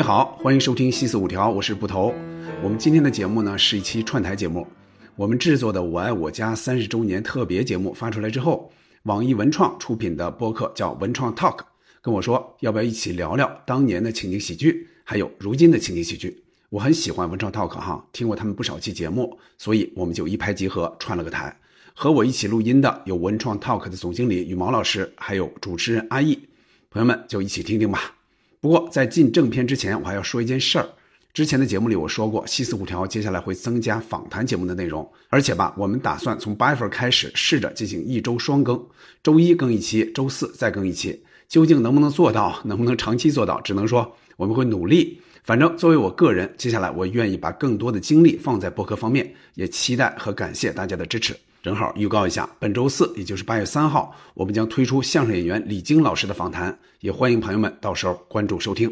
你好，欢迎收听西四五条，我是捕头。我们今天的节目呢是一期串台节目。我们制作的《我爱我家》三十周年特别节目发出来之后，网易文创出品的播客叫文创 Talk，跟我说要不要一起聊聊当年的情景喜剧，还有如今的情景喜剧。我很喜欢文创 Talk 哈，听过他们不少期节目，所以我们就一拍即合，串了个台。和我一起录音的有文创 Talk 的总经理羽毛老师，还有主持人阿易。朋友们就一起听听吧。不过在进正片之前，我还要说一件事儿。之前的节目里我说过，西四五条接下来会增加访谈节目的内容，而且吧，我们打算从八月份开始试着进行一周双更，周一更一期，周四再更一期。究竟能不能做到，能不能长期做到，只能说我们会努力。反正作为我个人，接下来我愿意把更多的精力放在播客方面，也期待和感谢大家的支持。正好预告一下，本周四，也就是八月三号，我们将推出相声演员李菁老师的访谈，也欢迎朋友们到时候关注收听。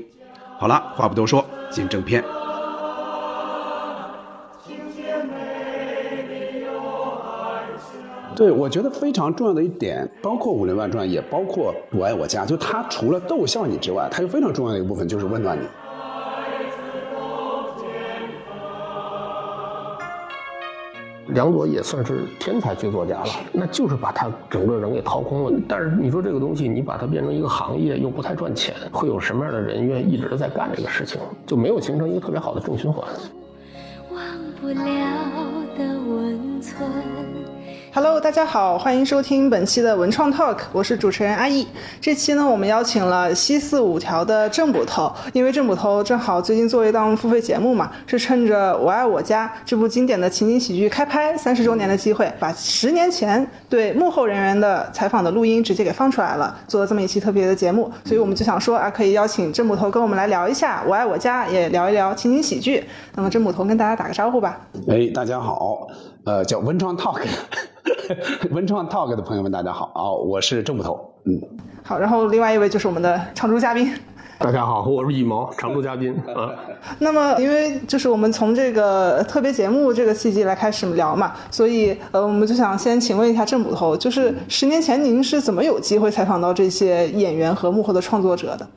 好了，话不多说，进正片。对，我觉得非常重要的一点，包括《武林外传》，也包括《我爱我家》，就它除了逗笑你之外，它有非常重要的一个部分就是温暖你。梁左也算是天才剧作家了，那就是把他整个人给掏空了。但是你说这个东西，你把它变成一个行业，又不太赚钱，会有什么样的人愿意一直在干这个事情？就没有形成一个特别好的正循环。忘不了的温存。Hello，大家好，欢迎收听本期的文创 Talk，我是主持人阿易。这期呢，我们邀请了西四五条的郑捕头，因为郑捕头正好最近做了一档付费节目嘛，是趁着《我爱我家》这部经典的情景喜剧开拍三十周年的机会，把十年前对幕后人员的采访的录音直接给放出来了，做了这么一期特别的节目。所以我们就想说啊，可以邀请郑捕头跟我们来聊一下《我爱我家》，也聊一聊情景喜剧。那么郑捕头跟大家打个招呼吧。哎，大家好，呃，叫文创 Talk。文创 Talk 的朋友们，大家好啊！我是郑捕头，嗯，好，然后另外一位就是我们的常驻嘉宾。大家好，我是羽毛，常驻嘉宾 啊。那么，因为就是我们从这个特别节目这个契机来开始聊嘛，所以呃，我们就想先请问一下郑捕头，就是十年前您是怎么有机会采访到这些演员和幕后的创作者的？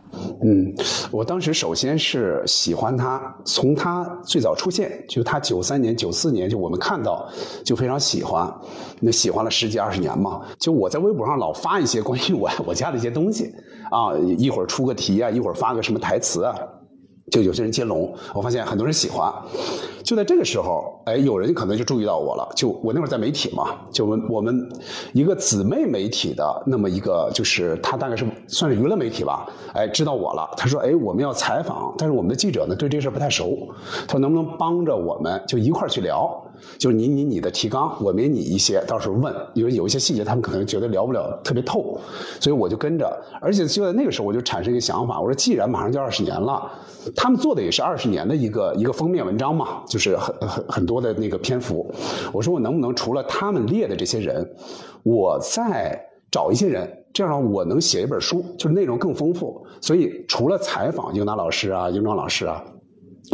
嗯，我当时首先是喜欢他，从他最早出现，就他九三年、九四年，就我们看到就非常喜欢，那喜欢了十几二十年嘛。就我在微博上老发一些关于我 我家的一些东西啊，一会儿出个题啊，一会儿发个什么台词啊。就有些人接龙，我发现很多人喜欢。就在这个时候，哎，有人可能就注意到我了。就我那会儿在媒体嘛，就我们我们一个姊妹媒体的那么一个，就是他大概是算是娱乐媒体吧，哎，知道我了。他说，哎，我们要采访，但是我们的记者呢对这事不太熟。他说能不能帮着我们就一块去聊？就是你你你的提纲，我给你一些，到时候问，因为有一些细节他们可能觉得聊不了特别透，所以我就跟着。而且就在那个时候，我就产生一个想法，我说既然马上就二十年了。他们做的也是二十年的一个一个封面文章嘛，就是很很很多的那个篇幅。我说我能不能除了他们列的这些人，我再找一些人，这样我能写一本书，就是内容更丰富。所以除了采访英达老师啊、英庄老师啊。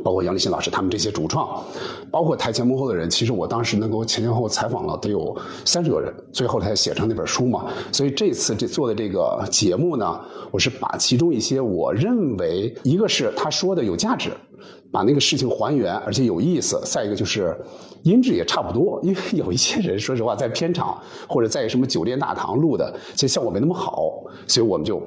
包括杨立新老师他们这些主创，包括台前幕后的人，其实我当时能够前前后后采访了得有三十个人，最后才写成那本书嘛。所以这次这做的这个节目呢，我是把其中一些我认为，一个是他说的有价值，把那个事情还原而且有意思；再一个就是音质也差不多，因为有一些人说实话在片场或者在什么酒店大堂录的，其实效果没那么好，所以我们就。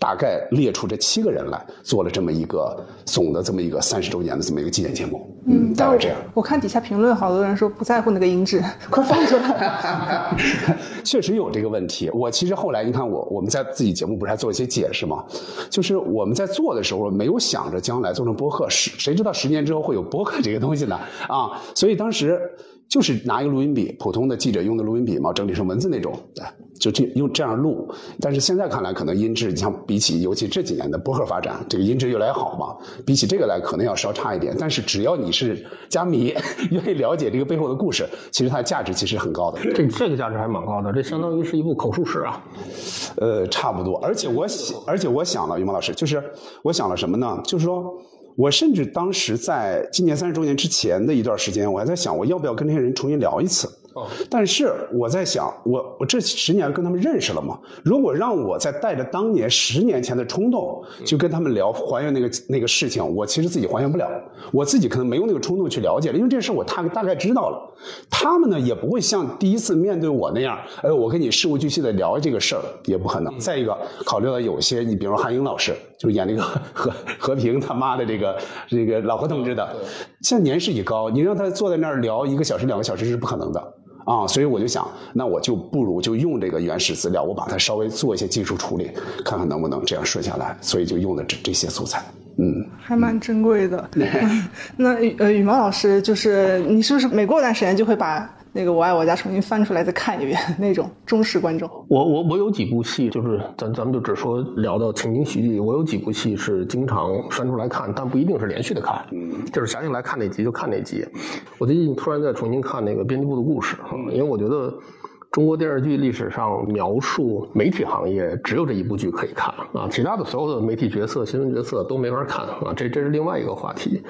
大概列出这七个人来，做了这么一个总的这么一个三十周年的这么一个纪念节目。嗯，大概这样。我看底下评论，好多人说不在乎那个音质，快放出来。确实有这个问题。我其实后来你看，我我们在自己节目不是还做一些解释吗？就是我们在做的时候没有想着将来做成播客，十谁知道十年之后会有播客这个东西呢？啊，所以当时。就是拿一个录音笔，普通的记者用的录音笔嘛，整理成文字那种，就这用这样录。但是现在看来，可能音质，你像比起尤其这几年的播客发展，这个音质越来越好嘛，比起这个来，可能要稍差一点。但是只要你是加迷，愿意了解这个背后的故事，其实它的价值其实很高的。这这个价值还蛮高的，这相当于是一部口述史啊。呃，差不多。而且我想，而且我想了，于萌老师，就是我想了什么呢？就是说。我甚至当时在今年三十周年之前的一段时间，我还在想，我要不要跟这些人重新聊一次？但是我在想，我我这十年跟他们认识了嘛？如果让我再带着当年十年前的冲动，就跟他们聊还原那个那个事情，我其实自己还原不了，我自己可能没有那个冲动去了解了，因为这事我大大概知道了。他们呢也不会像第一次面对我那样，哎，我跟你事无巨细的聊这个事儿，也不可能。再一个，考虑到有些你比如韩英老师，就是演那个 和和平他妈的这个这个老何同志的，现在年事已高，你让他坐在那儿聊一个小时两个小时是不可能的。啊，所以我就想，那我就不如就用这个原始资料，我把它稍微做一些技术处理，看看能不能这样顺下来。所以就用的这这些素材，嗯，还蛮珍贵的。那呃，羽毛老师，就是你是不是每过一段时间就会把？那个我爱我家重新翻出来再看一遍 那种忠实观众。我我我有几部戏，就是咱咱们就只说聊到情景喜剧，我有几部戏是经常翻出来看，但不一定是连续的看，就是想起来看哪集就看哪集。我最近突然在重新看那个编辑部的故事，因为我觉得。中国电视剧历史上描述媒体行业只有这一部剧可以看啊，其他的所有的媒体角色、新闻角色都没法看啊，这这是另外一个话题。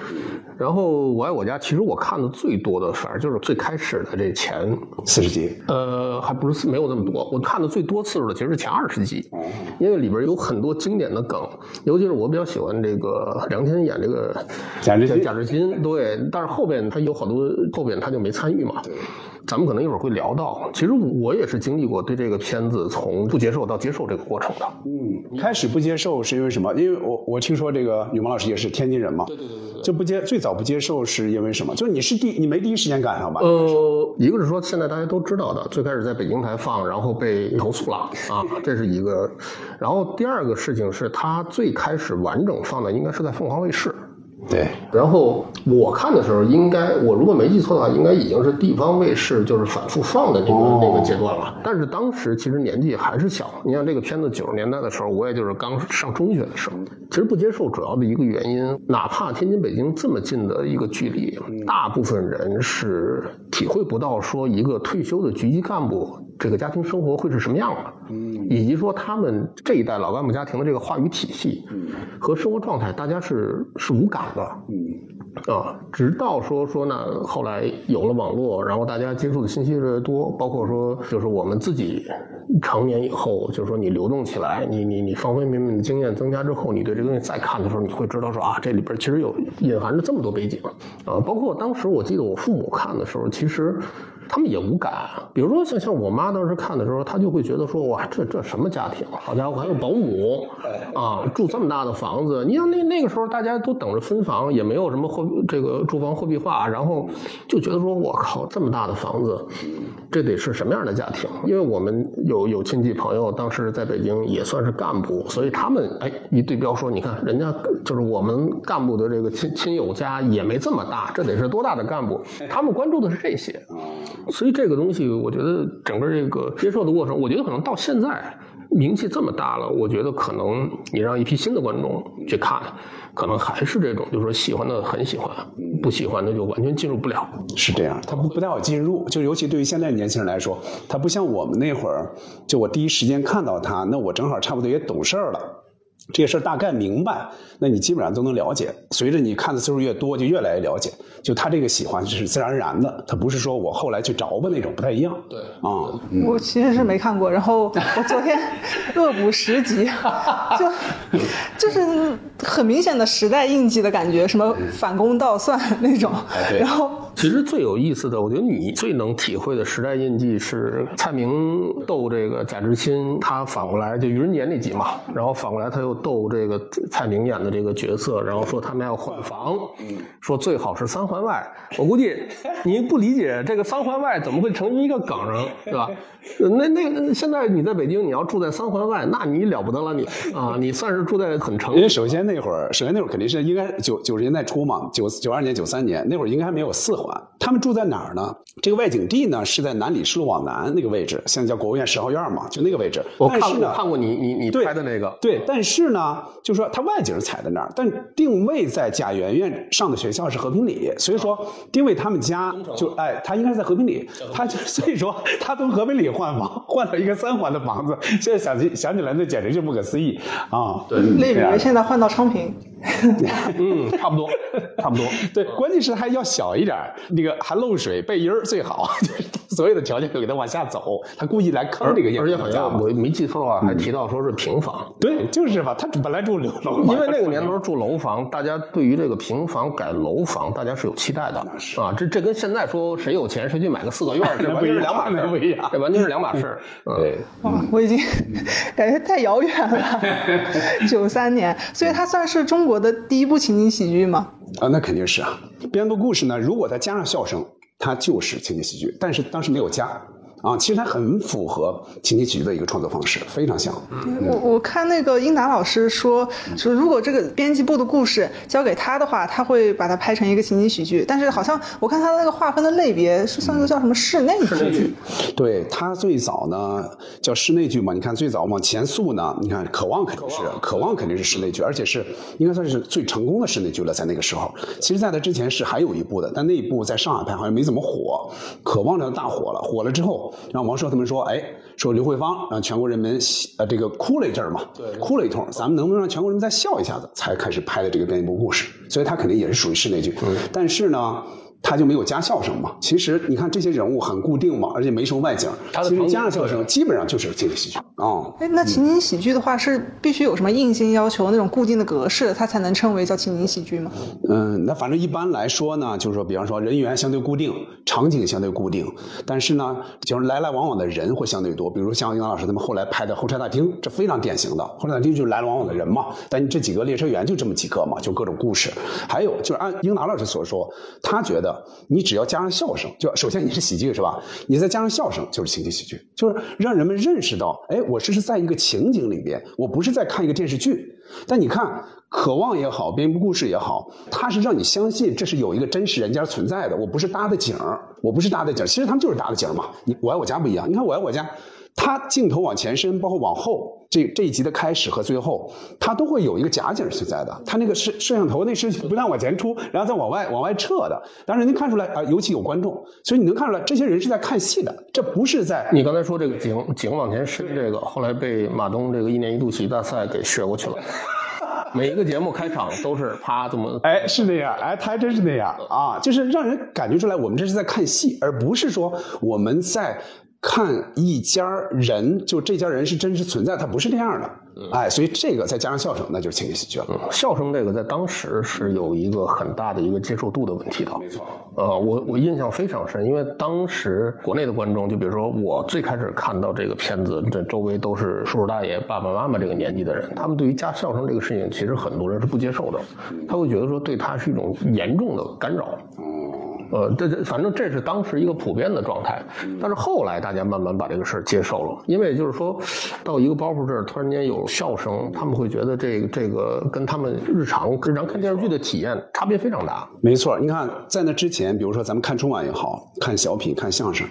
然后《我爱我家》，其实我看的最多的反而就是最开始的这前四十集，呃，还不是没有那么多。我看的最多次数的其实是前二十集，因为里边有很多经典的梗，尤其是我比较喜欢这个梁天演这个贾志新，贾志新对，但是后边他有好多后边他就没参与嘛。咱们可能一会儿会聊到，其实我也是经历过对这个片子从不接受到接受这个过程的。嗯，开始不接受是因为什么？因为我我听说这个羽毛老师也是天津人嘛。对对对对对。就不接最早不接受是因为什么？就是你是第你没第一时间赶上吧？呃，一个是说现在大家都知道的，最开始在北京台放，然后被投诉了啊，这是一个。然后第二个事情是他最开始完整放的应该是在凤凰卫视。对，然后我看的时候，应该我如果没记错的话，应该已经是地方卫视就是反复放的那个那个阶段了。但是当时其实年纪还是小，你像这个片子九十年代的时候，我也就是刚上中学的时候。其实不接受主要的一个原因，哪怕天津北京这么近的一个距离，大部分人是体会不到说一个退休的局级干部这个家庭生活会是什么样的，以及说他们这一代老干部家庭的这个话语体系和生活状态，大家是是无感。嗯，啊，直到说说呢，后来有了网络，然后大家接触的信息越来越多，包括说，就是我们自己成年以后，就是说你流动起来，你你你方方面面的经验增加之后，你对这个东西再看的时候，你会知道说啊，这里边其实有隐含着这么多背景，啊，包括当时我记得我父母看的时候，其实。他们也无感，比如说像像我妈当时看的时候，她就会觉得说哇，这这什么家庭？好家伙，还有保姆，啊，住这么大的房子。你像那那个时候，大家都等着分房，也没有什么货这个住房货币化，然后就觉得说我靠，这么大的房子，这得是什么样的家庭？因为我们有有亲戚朋友当时在北京也算是干部，所以他们哎一对标说，你看人家就是我们干部的这个亲亲友家也没这么大，这得是多大的干部？他们关注的是这些。所以这个东西，我觉得整个这个接受的过程，我觉得可能到现在名气这么大了，我觉得可能你让一批新的观众去看，可能还是这种，就是说喜欢的很喜欢，不喜欢的就完全进入不了。是这样，他不不太好进入，就尤其对于现在年轻人来说，他不像我们那会儿，就我第一时间看到他，那我正好差不多也懂事儿了。这些事儿大概明白，那你基本上都能了解。随着你看的次数越多，就越来越了解。就他这个喜欢是自然而然的，他不是说我后来去找吧那种，不太一样。对啊，我其实是没看过。然后我昨天 恶补十集，就 就是很明显的时代印记的感觉，什么反攻倒算那种。然后其实最有意思的，我觉得你最能体会的时代印记是蔡明逗这个贾志新，他反过来就愚人节那集嘛。然后反过来，他又逗这个蔡明演的这个角色，然后说他们要换房，说最好是三环外。我估计你不理解这个三环外怎么会成一个梗，对吧？那那现在你在北京，你要住在三环外，那你了不得了，你啊，你算是住在很城。因为首先那会儿，首先那会儿肯定是应该九九十年代初嘛，九九二年、九三年那会儿应该还没有四环。他们住在哪儿呢？这个外景地呢是在南礼士路往南那个位置，现在叫国务院十号院嘛，就那个位置。我看过看过你你你拍的那个。对，但是呢，就说它外景踩在那儿，但定位在贾圆圆上的学校是和平里，所以说定位他们家就哎，他应该是在和平里，他就所以说他从和平里换房换到一个三环的房子，现在想起想起来那简直就不可思议啊！对，类比现在换到昌平。嗯，差不多，差不多。对，关键是还要小一点那个。还漏水背阴儿最好，就是所有的条件都给他往下走，他故意来坑这个而且好像我没记错的话，还提到说是平房。对，就是吧，他本来住楼房，因为那个年头住楼房，大家对于这个平房改楼房，大家是有期待的啊。这这跟现在说谁有钱谁去买个四合院，这完全是两码事，不一样，这完全是两码事。对，哇，我已经 感觉太遥远了。九三年，所以它算是中国的第一部情景喜剧吗？啊，那肯定是啊。编个故事呢，如果再加上笑声，它就是情景喜剧。但是当时没有加。啊，其实它很符合情景喜剧的一个创作方式，非常像。我我看那个英达老师说，说如果这个编辑部的故事交给他的话，他会把它拍成一个情景喜剧。但是好像我看他的那个划分的类别是算个叫什么室内喜剧。对他最早呢叫室内剧嘛，你看最早往前溯呢，你看《渴望》肯定是《渴望》肯定是室内剧，而且是应该算是最成功的室内剧了，在那个时候。其实在他之前是还有一部的，但那一部在上海拍好像没怎么火，《渴望》呢大火了，火了之后。让王朔他们说，哎，说刘慧芳让全国人民呃这个哭了一阵嘛，哭了一通，咱们能不能让全国人民再笑一下子？才开始拍的这个编一部故事，所以他肯定也是属于室内剧，但是呢。他就没有加笑声嘛？其实你看这些人物很固定嘛，而且没什么外景。其实加上笑声，基本上就是情景喜剧啊。哎，那情景喜剧的话，是必须有什么硬性要求，那种固定的格式，它才能称为叫情景喜剧吗？嗯，那反正一般来说呢，就是说，比方说人员相对固定，场景相对固定，但是呢，就是来来往往的人会相对多。比如像杨老师他们后来拍的《候车大厅》，这非常典型的，候车大厅就是来来往往的人嘛。但这几个列车员就这么几个嘛，就各种故事。还有就是按英达老师所说，他觉得。你只要加上笑声，就首先你是喜剧是吧？你再加上笑声就是情景喜剧，就是让人们认识到，哎，我这是在一个情景里边，我不是在看一个电视剧。但你看，《渴望》也好，编一部故事也好，它是让你相信这是有一个真实人家存在的，我不是搭的景儿，我不是搭的景儿，其实他们就是搭的景儿嘛。你我爱我家不一样，你看我爱我家。它镜头往前伸，包括往后，这这一集的开始和最后，它都会有一个假景存在的。它那个摄摄像头那是不断往前出，然后再往外往外撤的。当然，您看出来啊，尤其有观众，所以你能看出来，这些人是在看戏的，这不是在。你刚才说这个景景往前伸，这个后来被马东这个一年一度喜剧大赛给学过去了。每一个节目开场都是啪这么，哎，是那样，哎，他还真是那样啊，就是让人感觉出来，我们这是在看戏，而不是说我们在。看一家人，就这家人是真实存在，他不是这样的，哎，所以这个再加上笑声，那就是情景喜剧了。笑声这个在当时是有一个很大的一个接受度的问题的。没错，呃，我我印象非常深，因为当时国内的观众，就比如说我最开始看到这个片子，这周围都是叔叔大爷、爸爸妈妈这个年纪的人，他们对于加笑声这个事情，其实很多人是不接受的，他会觉得说对他是一种严重的干扰。呃，这这反正这是当时一个普遍的状态，但是后来大家慢慢把这个事儿接受了，因为就是说，到一个包袱这儿突然间有笑声，他们会觉得这个这个跟他们日常日常看电视剧的体验差别非常大。没错，你看在那之前，比如说咱们看春晚也好看小品、看相声，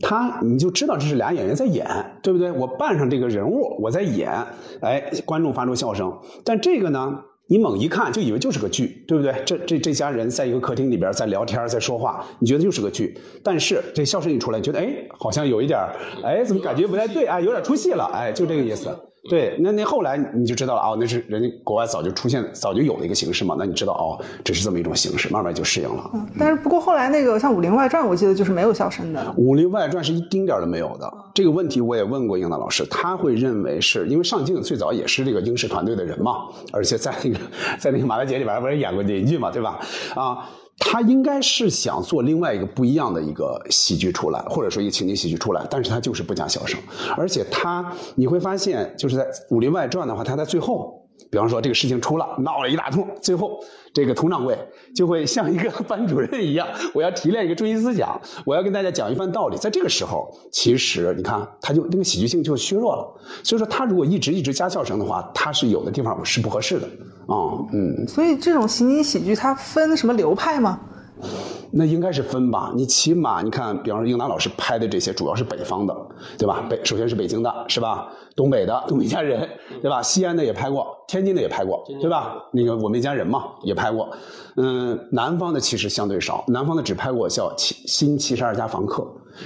他你就知道这是俩演员在演，对不对？我扮上这个人物，我在演，哎，观众发出笑声，但这个呢？你猛一看就以为就是个剧，对不对？这这这家人在一个客厅里边在聊天，在说话，你觉得就是个剧。但是这笑声一出来，你觉得哎，好像有一点，哎，怎么感觉不太对？哎，有点出戏了，哎，就这个意思。对，那那后来你就知道了啊，那是人家国外早就出现、早就有的一个形式嘛。那你知道哦，这是这么一种形式，慢慢就适应了。嗯，但是不过后来那个像《武林外传》，我记得就是没有笑声的。《武林外传》是一丁点儿都没有的。这个问题我也问过英达老师，他会认为是因为上镜最早也是这个英式团队的人嘛，而且在那个在那个《马大姐》里边不是演过邻居嘛，对吧？啊。他应该是想做另外一个不一样的一个喜剧出来，或者说一个情景喜剧出来，但是他就是不讲笑声，而且他你会发现，就是在《武林外传》的话，他在最后，比方说这个事情出了，闹了一大通，最后这个佟掌柜就会像一个 班主任一样，我要提炼一个中心思想，我要跟大家讲一番道理，在这个时候，其实你看他就那个喜剧性就削弱了，所以说他如果一直一直加笑声的话，他是有的地方是不合适的。啊，嗯，所以这种情景喜剧它分什么流派吗？那应该是分吧。你起码你看，比方说英达老师拍的这些，主要是北方的，对吧？北首先是北京的，是吧？东北的《东北一家人》，对吧？西安的也拍过，天津的也拍过，对吧？那个我们一家人嘛，也拍过。嗯，南方的其实相对少，南方的只拍过叫《七新七十二家房客》，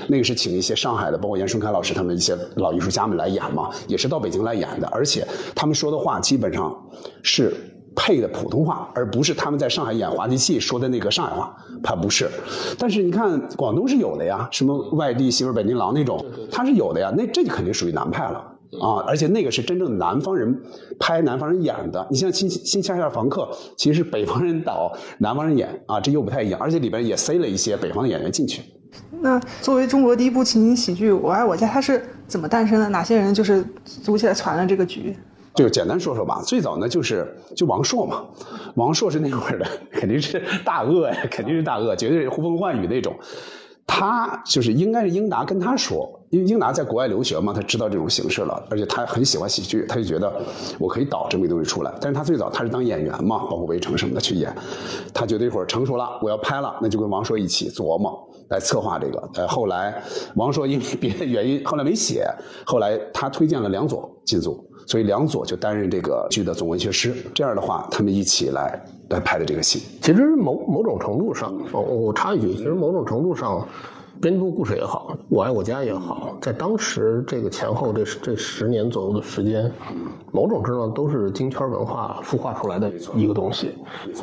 那个是请一些上海的，包括严顺开老师他们一些老艺术家们来演嘛，也是到北京来演的，而且他们说的话基本上是。配的普通话，而不是他们在上海演滑稽戏说的那个上海话，他不是。但是你看广东是有的呀，什么外地媳妇本地郎那种，他是有的呀，那这就肯定属于南派了。啊，而且那个是真正南方人拍、南方人演的。你像《新新乡下房客》，其实是北方人导、南方人演啊，这又不太一样。而且里边也塞了一些北方的演员进去。那作为中国第一部情景喜剧《我爱我家》，它是怎么诞生的？哪些人就是组起来传了这个局？就简单说说吧。最早呢，就是就王朔嘛，王朔是那会儿的，肯定是大鳄呀，肯定是大鳄，绝对是呼风唤雨那种。他就是应该是英达跟他说，因为英达在国外留学嘛，他知道这种形式了，而且他很喜欢喜剧，他就觉得我可以导这么一东西出来。但是他最早他是当演员嘛，包括围城什么的去演，他觉得一会儿成熟了，我要拍了，那就跟王朔一起琢磨来策划这个。呃，后来王朔因为别的原因后来没写，后来他推荐了梁左进组，所以梁左就担任这个剧的总文学师。这样的话，他们一起来。来拍的这个戏，其实某某种程度上，我我插一句，其实某种程度上。编部故事也好，我爱我家也好，在当时这个前后这这十年左右的时间，某种程度上都是京圈文化孵化出来的一个东西。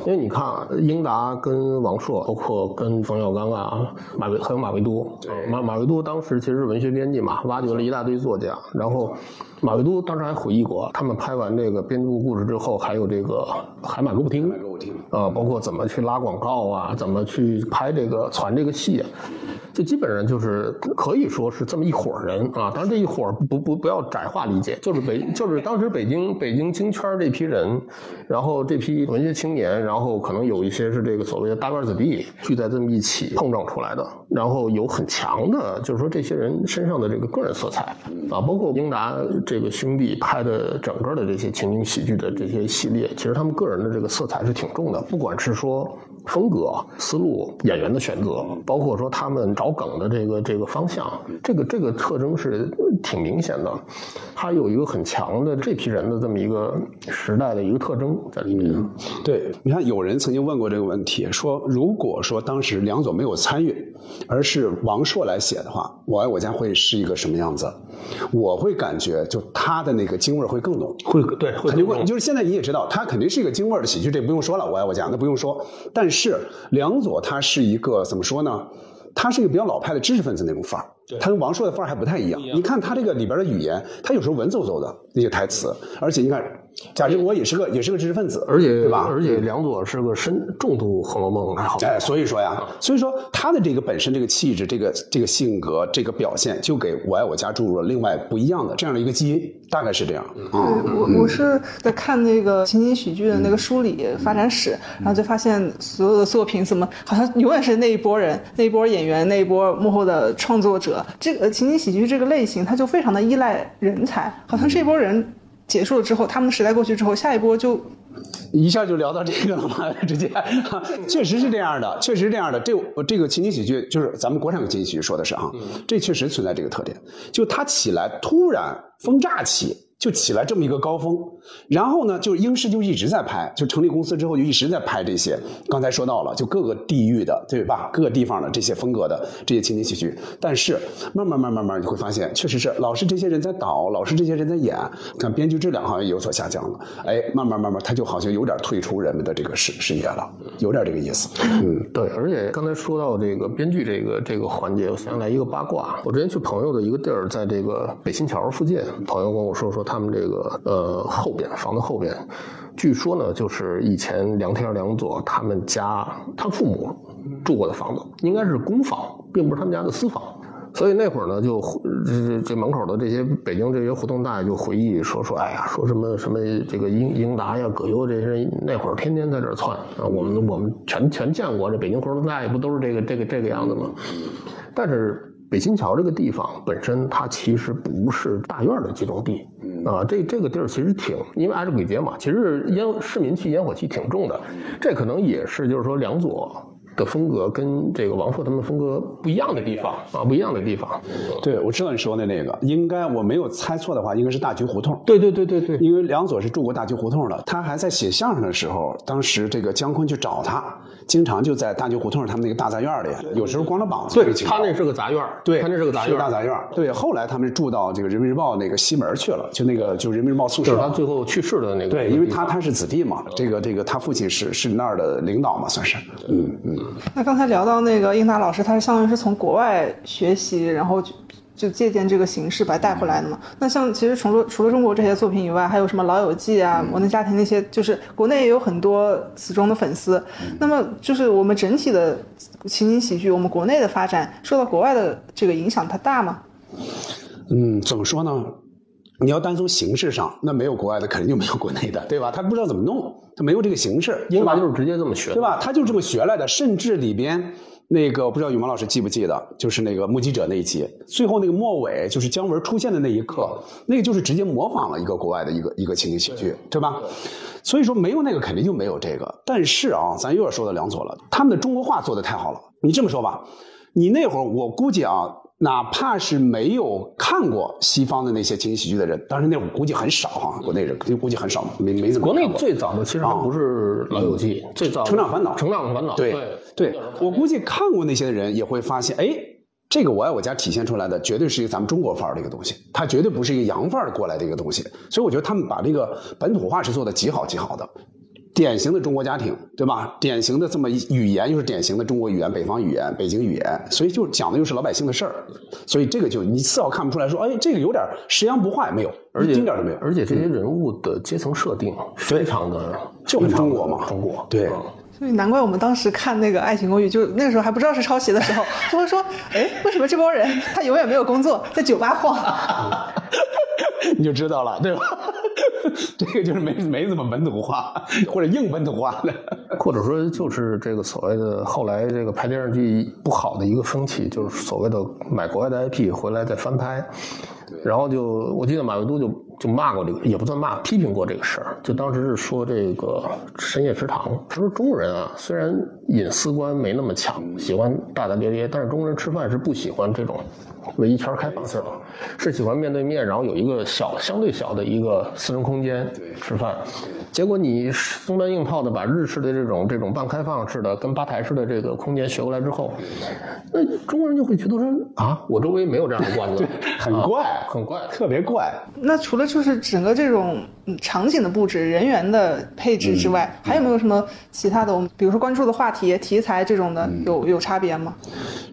因为你看，英达跟王朔，包括跟冯小刚啊，马维还有马未都，马马未都当时其实是文学编辑嘛，挖掘了一大堆作家。然后马未都当时还回忆过，他们拍完这个编部故事之后，还有这个海马歌舞厅，啊，包括怎么去拉广告啊，怎么去拍这个传这个戏。就基本上就是可以说是这么一伙人啊，当然这一伙不不不要窄化理解，就是北就是当时北京北京京圈这批人，然后这批文学青年，然后可能有一些是这个所谓的大官子弟聚在这么一起碰撞出来的，然后有很强的，就是说这些人身上的这个个人色彩啊，包括英达这个兄弟拍的整个的这些情景喜剧的这些系列，其实他们个人的这个色彩是挺重的，不管是说。风格、思路、演员的选择，包括说他们找梗的这个这个方向，这个这个特征是挺明显的。它有一个很强的这批人的这么一个时代的一个特征在里面。对，你看，有人曾经问过这个问题，说如果说当时梁左没有参与，而是王朔来写的话，我爱我家会是一个什么样子？我会感觉，就他的那个京味会更浓，会对，会肯定会。就是现在你也知道，他肯定是一个京味的喜剧，这不用说了。我爱我家那不用说，但是梁左他是一个怎么说呢？他是一个比较老派的知识分子那种范儿。他跟王朔的范儿还不太一样。你看他这个里边的语言，他有时候文绉绉的那些台词，而且你看贾志国也是个也是个知识分子，而且对吧？而且梁左是个深重度《红楼梦》爱好者。哎，所以说呀，所以说他的这个本身这个气质、这个这个性格、这个表现，就给我爱我家注入了另外不一样的这样的一个基因，大概是这样。嗯，我我是在看那个情景喜剧的那个梳理发展史，然后就发现所有的作品怎么好像永远是那一波人、那一波演员、那一波幕后的创作者。这个情景喜剧这个类型，它就非常的依赖人才，好像这波人结束了之后，他们的时代过去之后，下一波就一下就聊到这个了嘛，直接，确实是这样的，确实是这样的。这这个情景喜剧，就是咱们国产的情景喜剧说的是啊，这确实存在这个特点，就它起来突然风乍起。就起来这么一个高峰，然后呢，就是英视就一直在拍，就成立公司之后就一直在拍这些。刚才说到了，就各个地域的，对吧？各个地方的这些风格的这些情景喜剧。但是慢慢慢慢慢，你会发现，确实是老是这些人在导，老是这些人在演，看编剧质量好像有所下降了。哎，慢慢慢慢，他就好像有点退出人们的这个视视野了，有点这个意思。嗯，对。而且刚才说到这个编剧这个这个环节，我想起来一个八卦。我之前去朋友的一个地儿，在这个北新桥附近，朋友跟我说说。他们这个呃后边房子后边，据说呢，就是以前梁天梁左他们家他父母住过的房子，应该是公房，并不是他们家的私房。所以那会儿呢，就这这门口的这些北京这些胡同大爷就回忆说说，哎呀，说什么什么这个英英达呀、葛优这些人那会儿天天在这儿窜啊，我们我们全全见过，这北京胡同大爷不都是这个这个这个样子吗？但是。北新桥这个地方本身，它其实不是大院的集中地，啊，这这个地儿其实挺，因为挨着簋街嘛，其实烟市民气、烟火气挺重的，这可能也是就是说梁左的风格跟这个王朔他们风格不一样的地方啊，不一样的地方。对，我知道你说的那个，应该我没有猜错的话，应该是大橘胡同。对对对对对，因为梁左是住过大橘胡同的，他还在写相声的时候，当时这个姜昆去找他。经常就在大牛胡同他们那个大杂院里，有时候光着膀子。对他那是个杂院，对他那是个杂院，大杂院。对，后来他们住到这个人民日报那个西门去了，就那个就人民日报宿舍。就是他最后去世的那个。对，因为他他是子弟嘛，这个这个他父亲是是那儿的领导嘛，算是。嗯嗯。那刚才聊到那个英达老师，他是相当于是从国外学习，然后。就借鉴这个形式把它带回来的嘛。那像其实除了除了中国这些作品以外，还有什么《老友记》啊、《摩登家庭》那些，就是国内也有很多死忠的粉丝。那么就是我们整体的情景喜剧，我们国内的发展受到国外的这个影响，它大吗？嗯，怎么说呢？你要单从形式上，那没有国外的，肯定就没有国内的，对吧？他不知道怎么弄，他没有这个形式。英达就是直接这么学，对吧？他就这么学来的，甚至里边。那个不知道羽毛老师记不记得，就是那个目击者那一集，最后那个末尾就是姜文出现的那一刻，那个就是直接模仿了一个国外的一个一个情景喜剧，对吧？所以说没有那个肯定就没有这个。但是啊，咱又要说到梁左了，他们的中国话做的太好了。你这么说吧，你那会儿我估计啊。哪怕是没有看过西方的那些情景喜剧的人，当然那会儿估计很少哈，国内人估计很少，没没怎么。国内最早的其实还不是《老友记》，最早《成长烦恼》。成长烦恼。对对，我估计看过那些的人也会发现，哎，这个《我爱我家》体现出来的绝对是一个咱们中国范儿的一个东西，它绝对不是一个洋范儿过来的一个东西。所以我觉得他们把这个本土化是做的极好极好的。典型的中国家庭，对吧？典型的这么语言又是典型的中国语言，北方语言，北京语言，所以就讲的又是老百姓的事儿，所以这个就你丝毫看不出来说，哎，这个有点食洋不坏，没有，而且一丁点都没有。而且这些人物的阶层设定非常的就很中国嘛，中国对。所以难怪我们当时看那个《爱情公寓》，就那个时候还不知道是抄袭的时候，就会说，哎，为什么这帮人他永远没有工作，在酒吧晃？你就知道了，对吧？这个就是没没怎么本土化，或者硬本土化的，或者说就是这个所谓的后来这个拍电视剧不好的一个风气，就是所谓的买国外的 IP 回来再翻拍，然后就我记得马未都就就骂过这个，也不算骂，批评过这个事儿。就当时是说这个深夜食堂，他说中国人啊，虽然隐私观没那么强，喜欢大大咧咧，但是中国人吃饭是不喜欢这种。围一圈开放式的，是喜欢面对面，然后有一个小相对小的一个私人空间吃饭。结果你松端硬套的把日式的这种这种半开放式的跟吧台式的这个空间学过来之后，那中国人就会觉得说啊，我周围没有这样的馆子，很怪，很怪，特别怪。那除了就是整个这种场景的布置、人员的配置之外，还有没有什么其他的？我们比如说关注的话题、题材这种的，有有差别吗？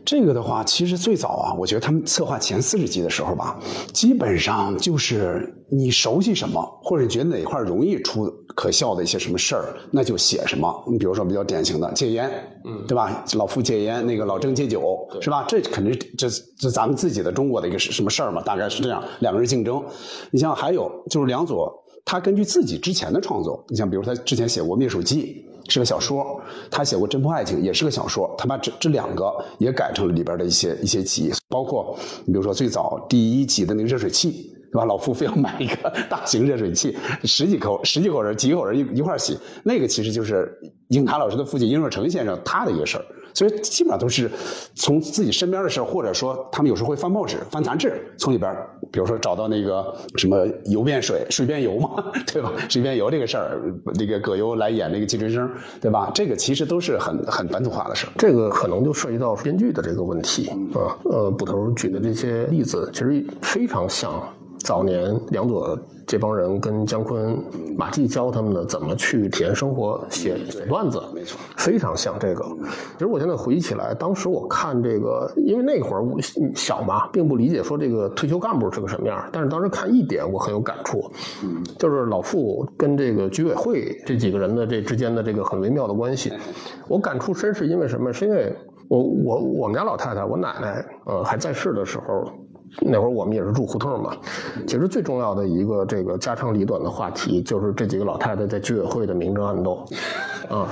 这个的话，其实最早啊，我觉得他们策划前四十集的时候吧，基本上就是你熟悉什么，或者你觉得哪块容易出可笑的一些什么事儿，那就写什么。你比如说比较典型的戒烟，嗯，对吧？老傅戒烟，那个老郑戒酒，是吧？这肯定这这咱们自己的中国的一个什么事儿嘛？大概是这样，两个人竞争。你像还有就是梁左，他根据自己之前的创作，你像比如他之前写过《灭鼠记》。是个小说，他写过《侦破爱情》，也是个小说。他把这这两个也改成了里边的一些一些集，包括你比如说最早第一集的那个热水器，对吧？老傅非要买一个大型热水器，十几口十几口人几口人一一块洗，那个其实就是英达老师的父亲英若成先生他的一个事儿。所以基本上都是从自己身边的事或者说他们有时候会翻报纸、翻杂志，从里边比如说找到那个什么油变水、水变油嘛，对吧？水变油这个事儿，那个葛优来演那个季春生，对吧？这个其实都是很很本土化的事。这个可能就涉及到编剧的这个问题啊。呃，捕头举的这些例子，其实非常像早年梁左。这帮人跟姜昆、马季教他们的怎么去体验生活、写写段子，没错，非常像这个。其实我现在回忆起来，当时我看这个，因为那会儿我小嘛，并不理解说这个退休干部是个什么样。但是当时看一点，我很有感触，就是老傅跟这个居委会这几个人的这之间的这个很微妙的关系。我感触深是因为什么？是因为我我我们家老太太，我奶奶呃还在世的时候。那会儿我们也是住胡同嘛，其实最重要的一个这个家长里短的话题，就是这几个老太太在居委会的明争暗斗，啊。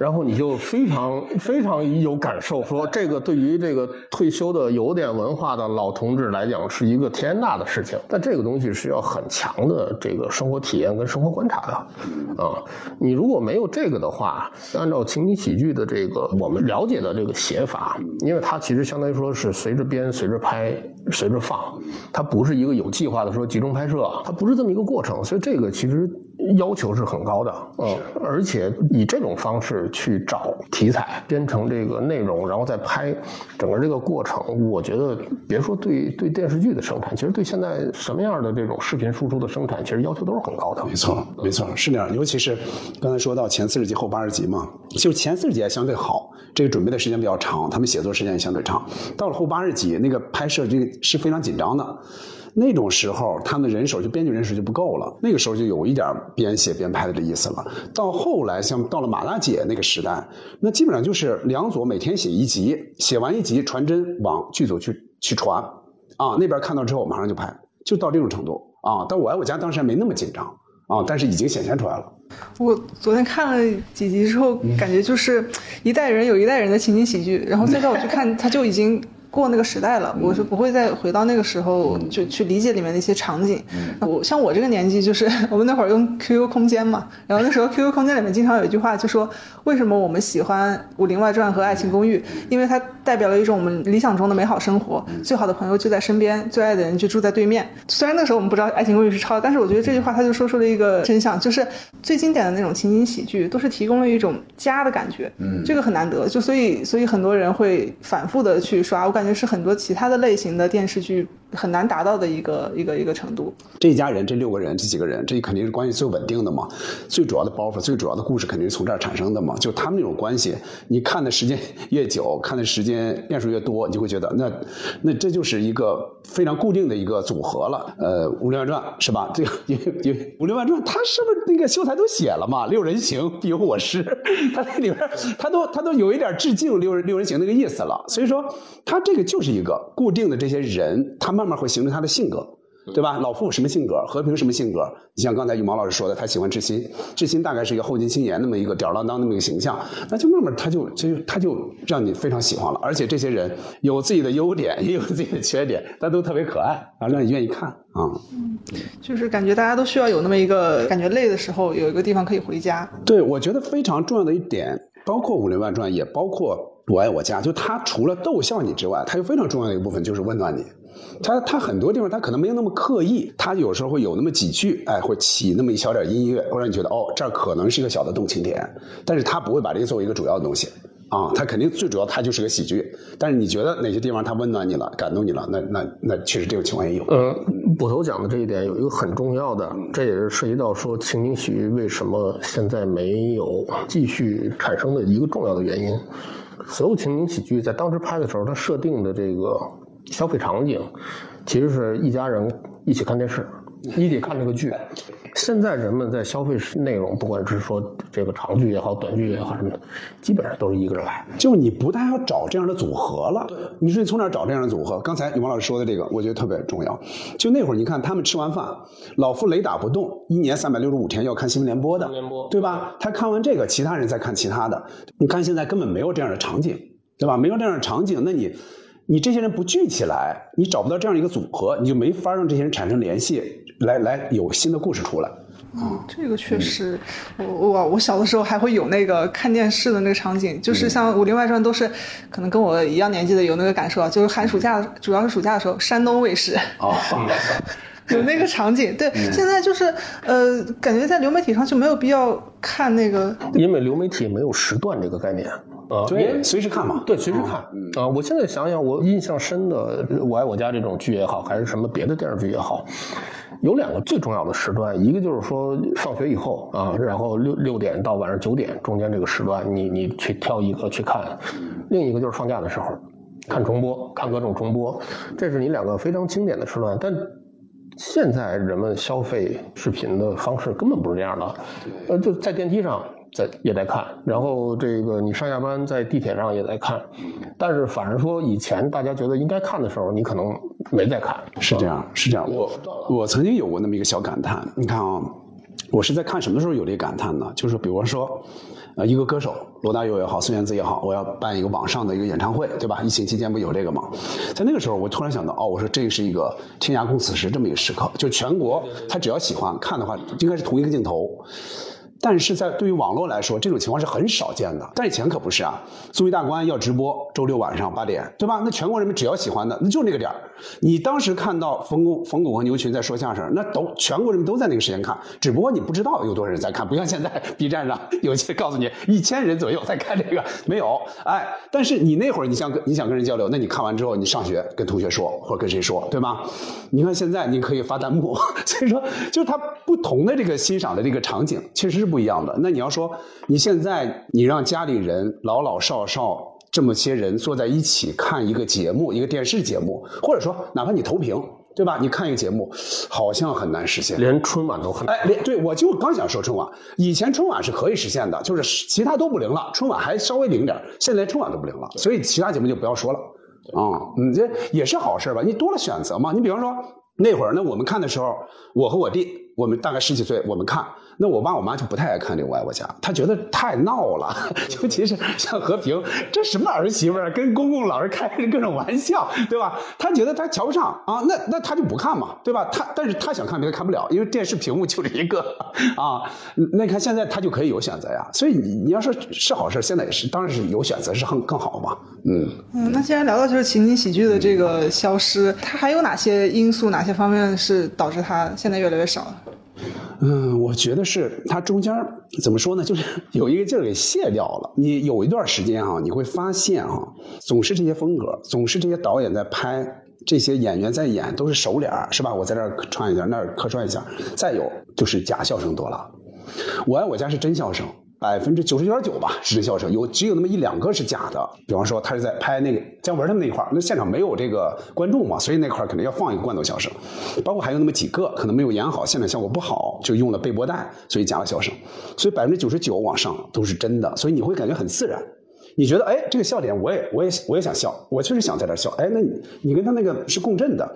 然后你就非常 非常有感受，说这个对于这个退休的有点文化的老同志来讲是一个天大的事情。但这个东西是要很强的这个生活体验跟生活观察的，啊，你如果没有这个的话，按照情景喜剧的这个我们了解的这个写法，因为它其实相当于说是随着编、随着拍、随着放，它不是一个有计划的说集中拍摄，它不是这么一个过程，所以这个其实要求是很高的，嗯，而且以这种方式去找题材，编成这个内容，然后再拍，整个这个过程，我觉得别说对对电视剧的生产，其实对现在什么样的这种视频输出的生产，其实要求都是很高的。没错，没错，是那样。尤其是刚才说到前四十集后八十集嘛，就前四十集还相对好，这个准备的时间比较长，他们写作时间也相对长。到了后八十集，那个拍摄这个是非常紧张的。那种时候，他们的人手就编剧人手就不够了。那个时候就有一点边写边拍的这意思了。到后来，像到了马大姐那个时代，那基本上就是梁左每天写一集，写完一集传真往剧组去去传，啊，那边看到之后马上就拍，就到这种程度啊。但我爱我家当时还没那么紧张啊，但是已经显现出来了。我昨天看了几集之后，感觉就是一代人有一代人的情景喜剧，然后再叫我去看，他就已经。过那个时代了，我是不会再回到那个时候就去理解里面的一些场景。我像我这个年纪，就是 我们那会儿用 QQ 空间嘛，然后那时候 QQ 空间里面经常有一句话，就说为什么我们喜欢《武林外传》和《爱情公寓》，因为它代表了一种我们理想中的美好生活，最好的朋友就在身边，最爱的人就住在对面。虽然那时候我们不知道《爱情公寓》是抄，但是我觉得这句话它就说出了一个真相，就是最经典的那种情景喜剧都是提供了一种家的感觉，嗯，这个很难得，就所以所以很多人会反复的去刷，我感感觉是很多其他的类型的电视剧很难达到的一个一个一个程度。这一家人，这六个人，这几个人，这肯定是关系最稳定的嘛，最主要的包袱，最主要的故事肯定是从这儿产生的嘛。就他们那种关系，你看的时间越久，看的时间变数越多，你就会觉得那那这就是一个非常固定的一个组合了。呃，《武林外传》是吧？这个因为因为《武林外传》，他是不是那个秀才都写了嘛？六人行 必有我师，他那里边他都他都有一点致敬六六人行那个意思了。所以说，他这个就是一个固定的这些人，他们慢慢会形成他的性格。对吧？老傅什么性格？和平什么性格？你像刚才羽毛老师说的，他喜欢志新，志新大概是一个后进青年那么一个吊儿郎当那么一个形象，那就慢慢他就就他就让你非常喜欢了。而且这些人有自己的优点，也有自己的缺点，但都特别可爱啊，让你愿意看啊。嗯，就是感觉大家都需要有那么一个感觉累的时候，有一个地方可以回家。对，我觉得非常重要的一点，包括《武林外传》，也包括《我爱我家》，就他除了逗笑你之外，他有非常重要的一个部分就是温暖你。他他很多地方他可能没有那么刻意，他有时候会有那么几句，哎，会起那么一小点音乐，会让你觉得哦，这儿可能是一个小的动情点，但是他不会把这个作为一个主要的东西啊，他肯定最主要他就是个喜剧，但是你觉得哪些地方他温暖你了，感动你了，那那那确实这种情况也有。嗯，捕头讲的这一点有一个很重要的，这也是涉及到说情景喜剧为什么现在没有继续产生的一个重要的原因。所有情景喜剧在当时拍的时候，它设定的这个。消费场景其实是一家人一起看电视，一起看这个剧。现在人们在消费内容，不管是说这个长剧也好、短剧也好什么的，基本上都是一个人来。就你不但要找这样的组合了，你说你从哪找这样的组合？刚才羽毛老师说的这个，我觉得特别重要。就那会儿，你看他们吃完饭，老夫雷打不动，一年三百六十五天要看新闻联播的，对吧？他看完这个，其他人再看其他的。你看现在根本没有这样的场景，对吧？没有这样的场景，那你。你这些人不聚起来，你找不到这样一个组合，你就没法让这些人产生联系，来来有新的故事出来。嗯，这个确实，我我我小的时候还会有那个看电视的那个场景，就是像《武林外传》都是，可能跟我一样年纪的有那个感受啊，就是寒暑假，主要是暑假的时候，山东卫视。哦。有那个场景，对，现在就是呃，感觉在流媒体上就没有必要看那个，因为流媒体没有时段这个概念啊，您，随时看嘛，对，随时看啊。我现在想想，我印象深的《我爱我家》这种剧也好，还是什么别的电视剧也好，有两个最重要的时段，一个就是说上学以后啊，然后六六点到晚上九点中间这个时段，你你去挑一个去看，另一个就是放假的时候看重播，看各种重播，这是你两个非常经典的时段，但。现在人们消费视频的方式根本不是这样的，呃，就在电梯上在也在看，然后这个你上下班在地铁上也在看，但是反而说以前大家觉得应该看的时候，你可能没在看。是这样，是这样。我我曾经有过那么一个小感叹，你看啊，我是在看什么时候有这个感叹呢？就是比如说。呃，一个歌手罗大佑也好，孙燕姿也好，我要办一个网上的一个演唱会，对吧？疫情期间不有这个吗？在那个时候，我突然想到，哦，我说这是一个天涯共此时这么一个时刻，就全国他只要喜欢看的话，应该是同一个镜头。但是在对于网络来说，这种情况是很少见的。但以前可不是啊，综艺大观要直播，周六晚上八点，对吧？那全国人民只要喜欢的，那就那个点儿。你当时看到冯巩、冯巩和牛群在说相声，那都全国人民都在那个时间看，只不过你不知道有多少人在看，不像现在 B 站上有些告诉你一千人左右在看这个，没有。哎，但是你那会儿你想跟你想跟人交流，那你看完之后你上学跟同学说或者跟谁说，对吧？你看现在你可以发弹幕，所以说就是它不同的这个欣赏的这个场景确实是不一样的。那你要说你现在你让家里人老老少少。这么些人坐在一起看一个节目，一个电视节目，或者说哪怕你投屏，对吧？你看一个节目，好像很难实现。连春晚都很难。哎，连对我就刚想说春晚，以前春晚是可以实现的，就是其他都不灵了，春晚还稍微灵点现在连春晚都不灵了，所以其他节目就不要说了。啊，你这也是好事吧？你多了选择嘛。你比方说那会儿，那我们看的时候，我和我弟，我们大概十几岁，我们看。那我爸我妈就不太爱看这个《我爱我家》，他觉得太闹了，尤其是像和平，这什么儿媳妇儿，跟公公老是开各种玩笑，对吧？他觉得他瞧不上啊，那那他就不看嘛，对吧？他但是他想看别的看不了，因为电视屏幕就这一个啊。那你看现在他就可以有选择呀，所以你你要说是好事，现在也是，当然是有选择是更更好嘛。嗯嗯，那既然聊到就是情景喜剧的这个消失，它还有哪些因素、哪些方面是导致它现在越来越少？嗯，我觉得是它中间怎么说呢？就是有一个劲儿给卸掉了。你有一段时间啊，你会发现啊，总是这些风格，总是这些导演在拍，这些演员在演，都是熟脸儿是吧？我在这儿串一下，那儿客串一下。再有就是假笑声多了，我爱我家是真笑声。百分之九十九点九吧，是真笑声，有只有那么一两个是假的。比方说，他是在拍那个姜文他们那块，那现场没有这个观众嘛，所以那块儿肯定要放一个罐头笑声。包括还有那么几个可能没有演好，现场效果不好，就用了背播带，所以加了笑声。所以百分之九十九往上都是真的，所以你会感觉很自然。你觉得，哎，这个笑点我也我也我也想笑，我确实想在这笑。哎，那你你跟他那个是共振的，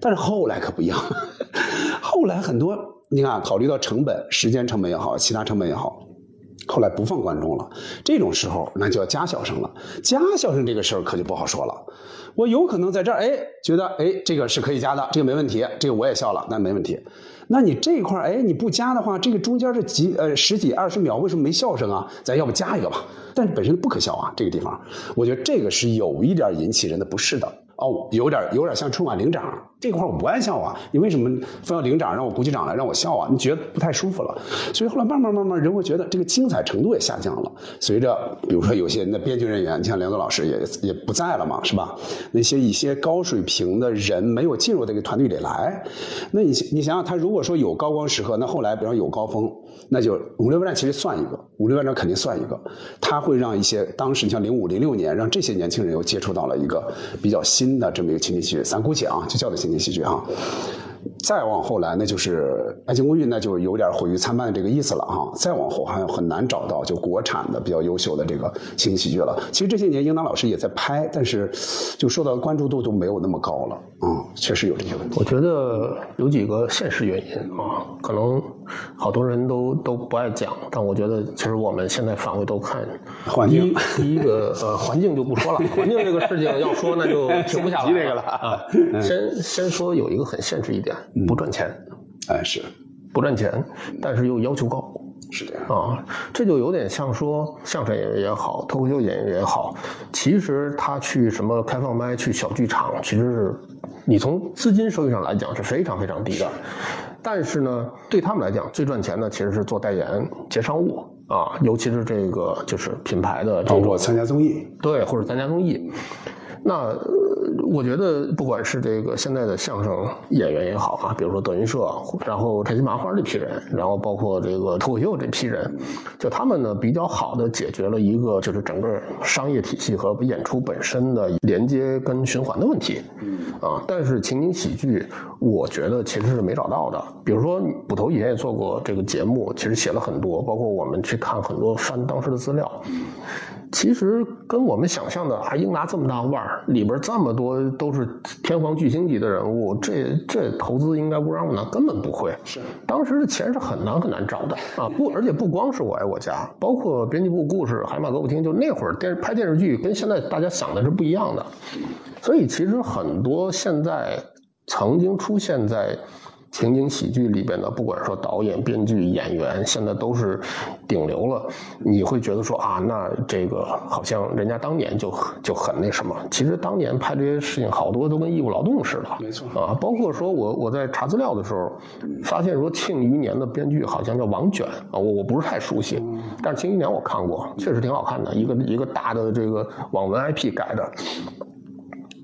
但是后来可不一样，后来很多你看，考虑到成本、时间成本也好，其他成本也好。后来不放观众了，这种时候那就要加笑声了。加笑声这个事儿可就不好说了。我有可能在这儿，哎，觉得哎这个是可以加的，这个没问题，这个我也笑了，那没问题。那你这一块儿，哎，你不加的话，这个中间这几呃十几二十秒为什么没笑声啊？咱要不加一个吧？但是本身不可笑啊，这个地方，我觉得这个是有一点引起人的不适的。哦，有点有点像春晚领奖这块我不爱笑啊，你为什么非要领奖让我鼓起掌来让我笑啊？你觉得不太舒服了，所以后来慢慢慢慢人会觉得这个精彩程度也下降了。随着比如说有些那编剧人员，你像梁左老师也也不在了嘛，是吧？那些一些高水平的人没有进入这个团队里来，那你你想想他如果说有高光时刻，那后来比方有高峰，那就五六万战其实算一个，五六万战肯定算一个，他会让一些当时你像零五零六年让这些年轻人又接触到了一个比较新。的这么一个情景喜剧，咱姑且啊，就叫做情景喜剧哈。再往后来，那就是《爱情公寓》，那就有点毁誉参半的这个意思了哈。再往后，还很难找到就国产的比较优秀的这个情景喜剧了。其实这些年，英达老师也在拍，但是就受到关注度都没有那么高了。嗯，确实有这些问题。我觉得有几个现实原因啊，可能好多人都都不爱讲，但我觉得其实我们现在反回头看，环境第一个呃环境就不说了，环境这个事情要说那就停不下来这个了啊。先先说有一个很现实一点。不赚钱，哎是，不赚钱，但是又要求高，是这样。啊，这就有点像说相声演员也好，脱口秀演员也好，其实他去什么开放麦，去小剧场，其实是你从资金收益上来讲是非常非常低的，但是呢，对他们来讲最赚钱的其实是做代言、接商务啊，尤其是这个就是品牌的，包括参加综艺，对，或者参加综艺，那。我觉得不管是这个现在的相声演员也好啊，比如说德云社，然后开心麻花这批人，然后包括这个脱口秀这批人，就他们呢比较好的解决了一个就是整个商业体系和演出本身的连接跟循环的问题。嗯啊，但是情景喜剧，我觉得其实是没找到的。比如说捕头以前也做过这个节目，其实写了很多，包括我们去看很多翻当时的资料。其实跟我们想象的，还英达这么大腕儿，里边这么多都是天皇巨星级的人物，这这投资应该不让呢，根本不会。是，当时的钱是很难很难找的啊！不，而且不光是我爱我家，包括编辑部故事、海马歌舞厅，就那会儿电拍电视剧，跟现在大家想的是不一样的。所以其实很多现在曾经出现在情景喜剧里边的，不管说导演、编剧、演员，现在都是顶流了。你会觉得说啊，那这个好像人家当年就就很那什么。其实当年拍这些事情，好多都跟义务劳动似的。没错啊，包括说我我在查资料的时候，发现说《庆余年》的编剧好像叫王卷啊，我我不是太熟悉，但是《庆余年》我看过，确实挺好看的，一个一个大的这个网文 IP 改的。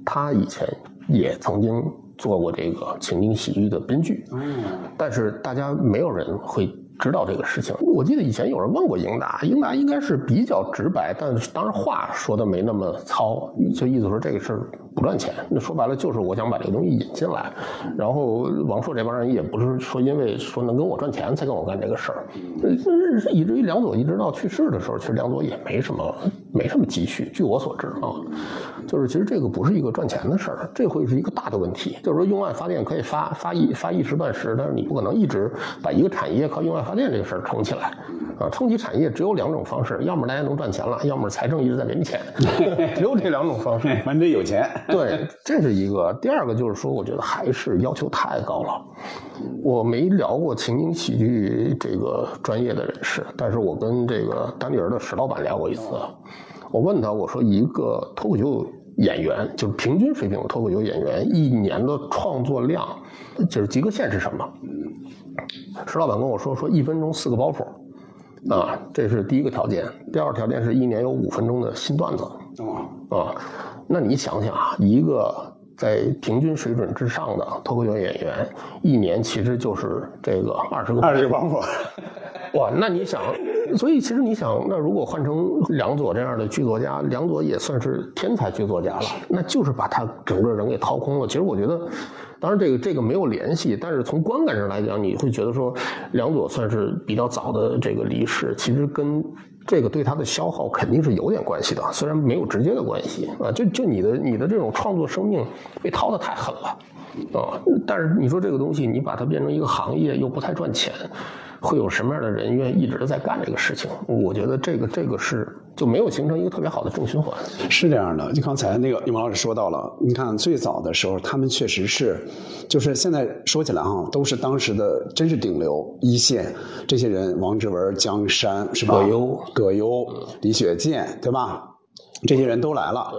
他以前也曾经做过这个情景喜剧的编剧，但是大家没有人会知道这个事情。我记得以前有人问过英达，英达应该是比较直白，但是当然话说的没那么糙，就意思说这个事儿不赚钱。那说白了就是我想把这个东西引进来，然后王朔这帮人也不是说因为说能跟我赚钱才跟我干这个事儿，呃以至于梁左一直到去世的时候，其实梁左也没什么没什么积蓄，据我所知啊，就是其实这个不是一个赚钱的事儿，这会是一个大的问题。就是说用爱发电可以发发一发一时半时，但是你不可能一直把一个产业靠用爱发电这个事儿撑起来啊。撑起产业只有两种方式，要么大家能赚钱了，要么财政一直在给你钱，只有这两种方式。反正得有钱。对，这是一个。第二个就是说，我觉得还是要求太高了。我没聊过情景喜剧这个专业的人士，但是我跟这个丹尼尔的石老板聊过一次。我问他，我说一个脱口秀演员，就是平均水平的脱口秀演员，一年的创作量，就是及格线是什么？石老板跟我说，说一分钟四个包袱，啊，这是第一个条件。第二个条件是一年有五分钟的新段子。啊，那你想想啊，一个在平均水准之上的脱口秀演员，一年其实就是这个二十个二十个包袱。哇，那你想，所以其实你想，那如果换成梁左这样的剧作家，梁左也算是天才剧作家了，那就是把他整个人给掏空了。其实我觉得，当然这个这个没有联系，但是从观感上来讲，你会觉得说，梁左算是比较早的这个离世，其实跟这个对他的消耗肯定是有点关系的，虽然没有直接的关系啊，就就你的你的这种创作生命被掏的太狠了啊，但是你说这个东西，你把它变成一个行业又不太赚钱。会有什么样的人愿意一直在干这个事情？我觉得这个这个是就没有形成一个特别好的正循环。是这样的，就刚才那个李王老师说到了，你看最早的时候，他们确实是，就是现在说起来哈，都是当时的真是顶流一线这些人，王志文、江山是吧？葛优、葛优、李雪健，对吧？这些人都来了，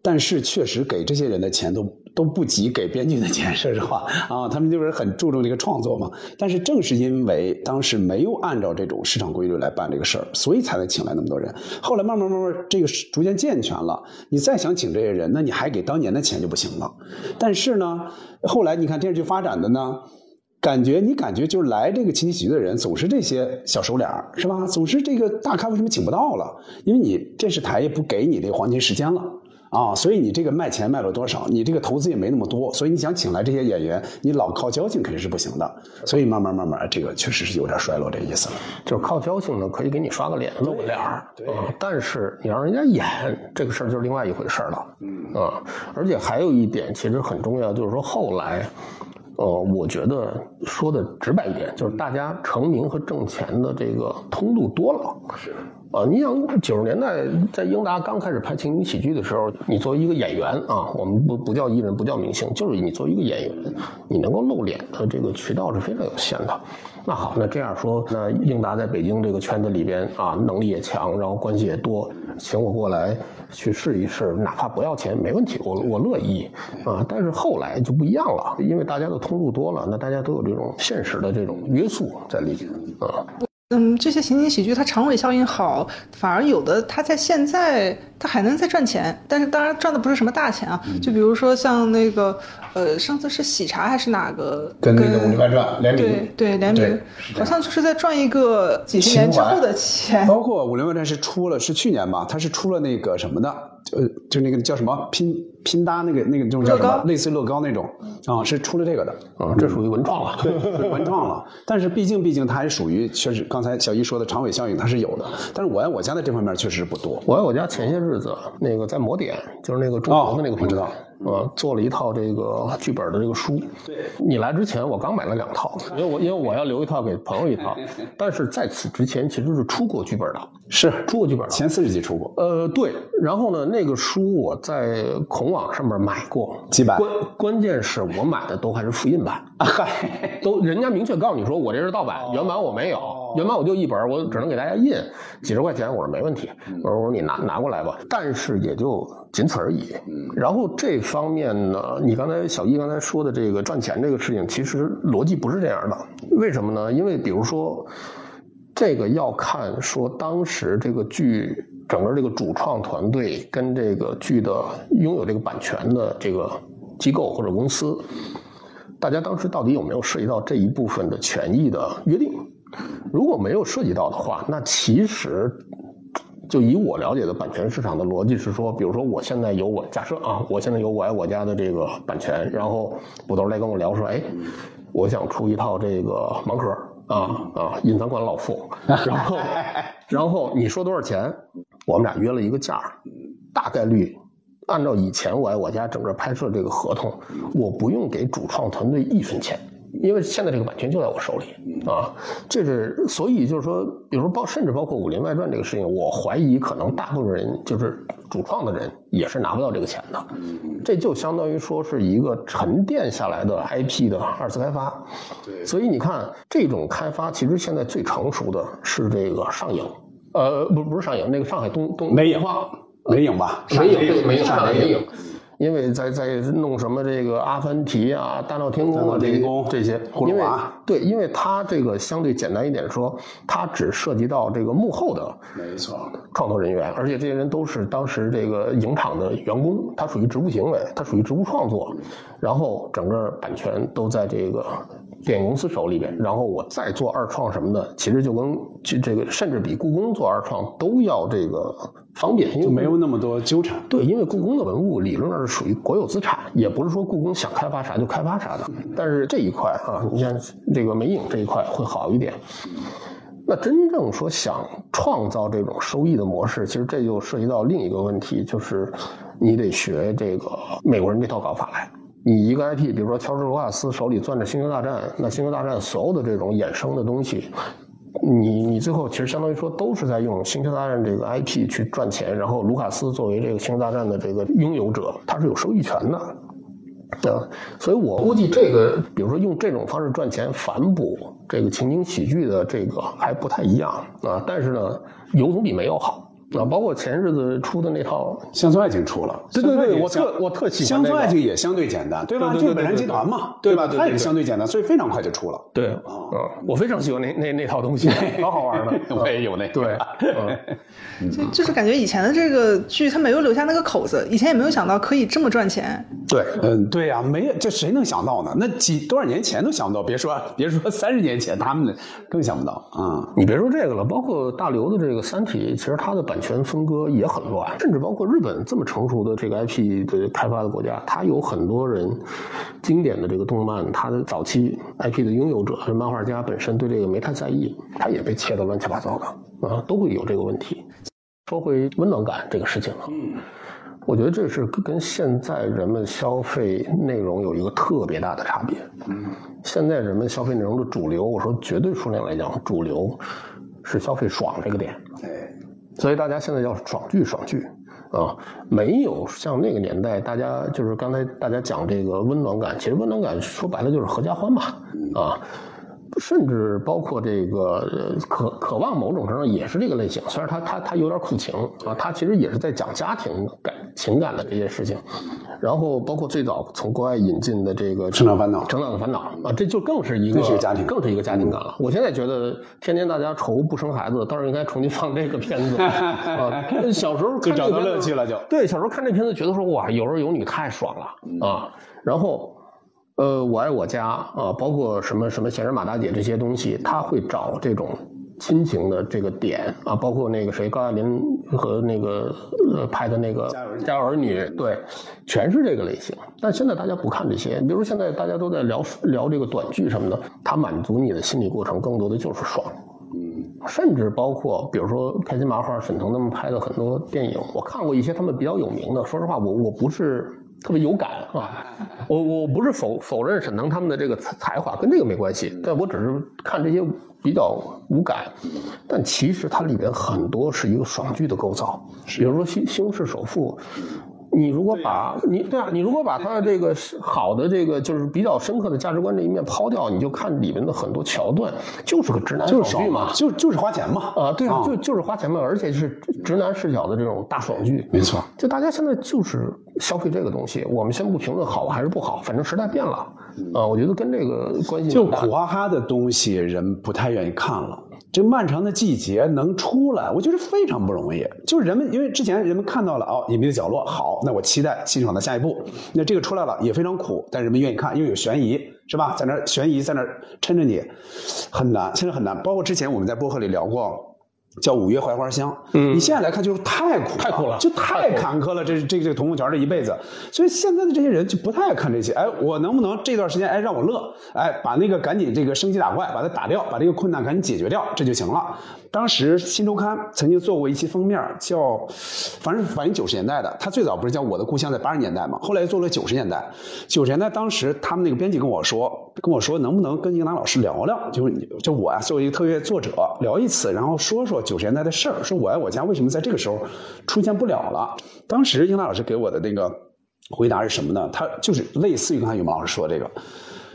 但是确实给这些人的钱都。都不及给编剧的钱，说实话啊，他们就是很注重这个创作嘛。但是正是因为当时没有按照这种市场规律来办这个事儿，所以才能请来那么多人。后来慢慢慢慢，这个逐渐健全了，你再想请这些人，那你还给当年的钱就不行了。但是呢，后来你看电视剧发展的呢，感觉你感觉就是来这个情景喜剧的人总是这些小手脸，是吧？总是这个大咖为什么请不到了？因为你电视台也不给你这个黄金时间了。啊，所以你这个卖钱卖了多少？你这个投资也没那么多，所以你想请来这些演员，你老靠交情肯定是不行的。所以慢慢慢慢，这个确实是有点衰落这意思了。就是靠交情呢，可以给你刷个脸、露个脸儿，对。但是你让人家演这个事儿，就是另外一回事了。嗯啊，而且还有一点其实很重要，就是说后来，呃，我觉得说的直白一点，就是大家成名和挣钱的这个通路多了。是。啊，你想九十年代在英达刚开始拍情景喜剧的时候，你作为一个演员啊，我们不不叫艺人，不叫明星，就是你作为一个演员，你能够露脸的这个渠道是非常有限的。那好，那这样说，那英达在北京这个圈子里边啊，能力也强，然后关系也多，请我过来去试一试，哪怕不要钱没问题，我我乐意啊。但是后来就不一样了，因为大家的通路多了，那大家都有这种现实的这种约束在里边啊。嗯，这些情景喜剧它长尾效应好，反而有的它在现在它还能再赚钱，但是当然赚的不是什么大钱啊。就比如说像那个呃，上次是喜茶还是哪个跟那个《武林外传》联名，对对联名，好像就是在赚一个几十年之后的钱。包括《武林外传》是出了是去年吧，它是出了那个什么的，呃，就那个叫什么拼。拼搭那个那个种叫什么？类似乐高那种啊，是出了这个的啊，这属于文创了，对，文创了。但是毕竟毕竟它还属于确实，刚才小一说的长尾效应它是有的。但是我爱我家在这方面确实不多。我爱我家前些日子那个在魔点，就是那个中国的那个不知道呃，做了一套这个剧本的这个书。对，你来之前我刚买了两套，因为我因为我要留一套给朋友一套，但是在此之前其实是出过剧本的，是出过剧本的。前四十集出过，呃，对，然后呢，那个书我在孔网上面买过几百关关键是我买的都还是复印版，嗨，都人家明确告诉你说我这是盗版，原版我没有，原版我就一本，我只能给大家印几十块钱，我说没问题，我说我说你拿拿过来吧，但是也就仅此而已。然后这方面呢，你刚才小易刚才说的这个赚钱这个事情，其实逻辑不是这样的，为什么呢？因为比如说。这个要看说当时这个剧整个这个主创团队跟这个剧的拥有这个版权的这个机构或者公司，大家当时到底有没有涉及到这一部分的权益的约定？如果没有涉及到的话，那其实就以我了解的版权市场的逻辑是说，比如说我现在有我假设啊，我现在有我爱我家的这个版权，然后捕头来跟我聊说，哎，我想出一套这个盲盒。啊啊！隐藏款老傅，然后然后你说多少钱？我们俩约了一个价大概率按照以前我爱我家整个拍摄这个合同，我不用给主创团队一分钱。因为现在这个版权就在我手里啊，这是所以就是说，比如说包甚至包括《武林外传》这个事情，我怀疑可能大部分人就是主创的人也是拿不到这个钱的，这就相当于说是一个沉淀下来的 IP 的二次开发。对，所以你看这种开发，其实现在最成熟的是这个上影，呃，不不是上影，那个上海东东美影美影吧，美影对美影上海美影。因为在在弄什么这个阿凡提啊、大闹天宫啊这这些，因为对，因为它这个相对简单一点说，它只涉及到这个幕后的没错创作人员，而且这些人都是当时这个影厂的员工，他属于职务行为，他属于职务创作，然后整个版权都在这个电影公司手里边，然后我再做二创什么的，其实就跟这这个甚至比故宫做二创都要这个。方便，因为没有那么多纠缠。对，因为故宫的文物理论上是属于国有资产，也不是说故宫想开发啥就开发啥的。但是这一块啊，你像这个美影这一块会好一点。那真正说想创造这种收益的模式，其实这就涉及到另一个问题，就是你得学这个美国人这套搞法来。你一个 IP，比如说乔治·卢卡斯手里攥着《星球大战》，那《星球大战》所有的这种衍生的东西。你你最后其实相当于说都是在用《星球大战》这个 IP 去赚钱，然后卢卡斯作为这个《星球大战》的这个拥有者，他是有收益权的，啊，所以我估计这个，比如说用这种方式赚钱反哺这个情景喜剧的这个还不太一样啊，但是呢，有总比没有好。啊，包括前日子出的那套《乡村爱情》出了，对对对，我特我特喜欢《乡村爱情》也相对简单，对吧？就是本山集团嘛，对吧？它也相对简单，所以非常快就出了。对啊，我非常喜欢那那那套东西，老好玩了。我也有那。对，就就是感觉以前的这个剧，它没有留下那个口子，以前也没有想到可以这么赚钱。对，嗯，对呀，没有这谁能想到呢？那几多少年前都想不到，别说别说三十年前，他们更想不到啊！你别说这个了，包括大刘的这个《三体》，其实它的版。版权分割也很乱，甚至包括日本这么成熟的这个 IP 的开发的国家，它有很多人经典的这个动漫，它的早期 IP 的拥有者是漫画家本身对这个没太在意，它也被切得乱七八糟的啊，都会有这个问题。说回温暖感这个事情啊，嗯，我觉得这是跟现在人们消费内容有一个特别大的差别。嗯，现在人们消费内容的主流，我说绝对数量来讲，主流是消费爽这个点。所以大家现在要爽剧爽剧，啊，没有像那个年代，大家就是刚才大家讲这个温暖感，其实温暖感说白了就是合家欢嘛，啊。甚至包括这个渴渴望某种程度也是这个类型，虽然他他他有点苦情啊，他其实也是在讲家庭感情感的这些事情。然后包括最早从国外引进的这个《成长烦恼》，《成长的烦恼》啊，这就更是一个家庭，更是一个家庭感了。我现在觉得天天大家愁不生孩子，倒是应该重新放这个片子 啊。小时候看找到乐趣了，就对小时候看这片子觉得说哇有儿有女太爽了啊，然后。呃，我爱我家啊，包括什么什么闲人马大姐这些东西，他会找这种亲情的这个点啊，包括那个谁高亚麟和那个呃拍的那个家有儿女，对，全是这个类型。但现在大家不看这些，比如现在大家都在聊聊这个短剧什么的，它满足你的心理过程更多的就是爽。嗯，甚至包括比如说开心麻花、沈腾他们拍的很多电影，我看过一些他们比较有名的。说实话，我我不是。特别有感啊。我我不是否否认沈腾他们的这个才才华，跟这个没关系，但我只是看这些比较无感。但其实它里边很多是一个爽剧的构造，比如说《西西红柿首富》。你如果把你对啊，你如果把他的这个好的这个就是比较深刻的价值观这一面抛掉，你就看里面的很多桥段，就是个直男就是爽剧嘛，就就是花钱嘛。啊，对啊，就就是花钱嘛，而且是直男视角的这种大爽剧，没错。就大家现在就是消费这个东西，我们先不评论好还是不好，反正时代变了，啊，我觉得跟这个关系就苦哈哈的东西，人不太愿意看了。这漫长的季节能出来，我觉得非常不容易。就是人们因为之前人们看到了哦，隐秘的角落好，那我期待欣赏的下一步。那这个出来了也非常苦，但人们愿意看，因为有悬疑，是吧？在那悬疑在那儿抻着你，很难，现在很难。包括之前我们在播客里聊过。叫五月槐花香，嗯，你现在来看就是太苦太苦了就太坎坷了。这这这个童梦桥这一辈子，所以现在的这些人就不太爱看这些。哎，我能不能这段时间哎让我乐，哎把那个赶紧这个升级打怪把它打掉，把这个困难赶紧解决掉，这就行了。当时新周刊曾经做过一期封面，叫反正反映九十年代的。他最早不是叫我的故乡在八十年代嘛，后来又做了九十年代。九十年代当时他们那个编辑跟我说，跟我说能不能跟英达老师聊聊，就是就我呀作为一个特约作者聊一次，然后说说九十年代的事儿，说我爱我家为什么在这个时候出现不了了。当时英达老师给我的那个回答是什么呢？他就是类似于刚才羽毛老师说这个，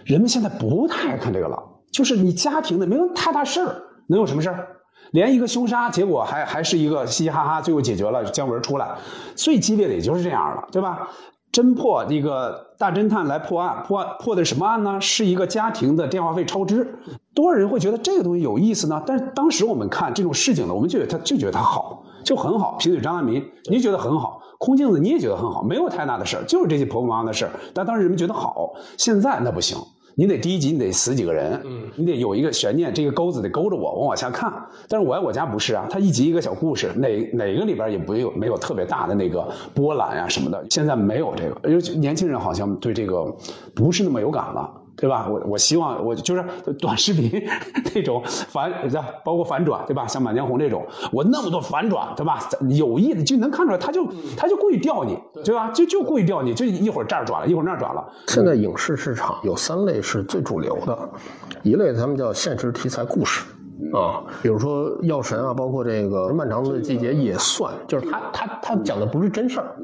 人们现在不太爱看这个了，就是你家庭的没有太大事儿，能有什么事儿？连一个凶杀，结果还还是一个嘻嘻哈哈，最后解决了，姜文出来，最激烈的也就是这样了，对吧？侦破那个大侦探来破案，破案破的什么案呢？是一个家庭的电话费超支，多少人会觉得这个东西有意思呢？但是当时我们看这种市井的，我们就觉得他就觉得他好，就很好。贫嘴张爱民，你觉得很好；空镜子你也觉得很好，没有太大的事儿，就是这些婆婆妈妈的事儿。但当时人们觉得好，现在那不行。你得第一集你得死几个人，嗯，你得有一个悬念，这个钩子得勾着我，我往下看。但是我爱我家不是啊，它一集一个小故事，哪哪个里边也不有没有特别大的那个波澜啊、什么的。现在没有这个，因为年轻人好像对这个不是那么有感了。对吧？我我希望我就是短视频 那种反，包括反转，对吧？像《满江红》这种，我那么多反转，对吧？有意的就能看出来，他就他就故意吊你，对吧？就就故意吊你，就一会儿这儿转了，一会儿那儿转了。现在影视市场有三类是最主流的，一类他们叫现实题材故事。啊，比如说《药神》啊，包括这个《漫长的季节》也算，就是他他他讲的不是真事儿，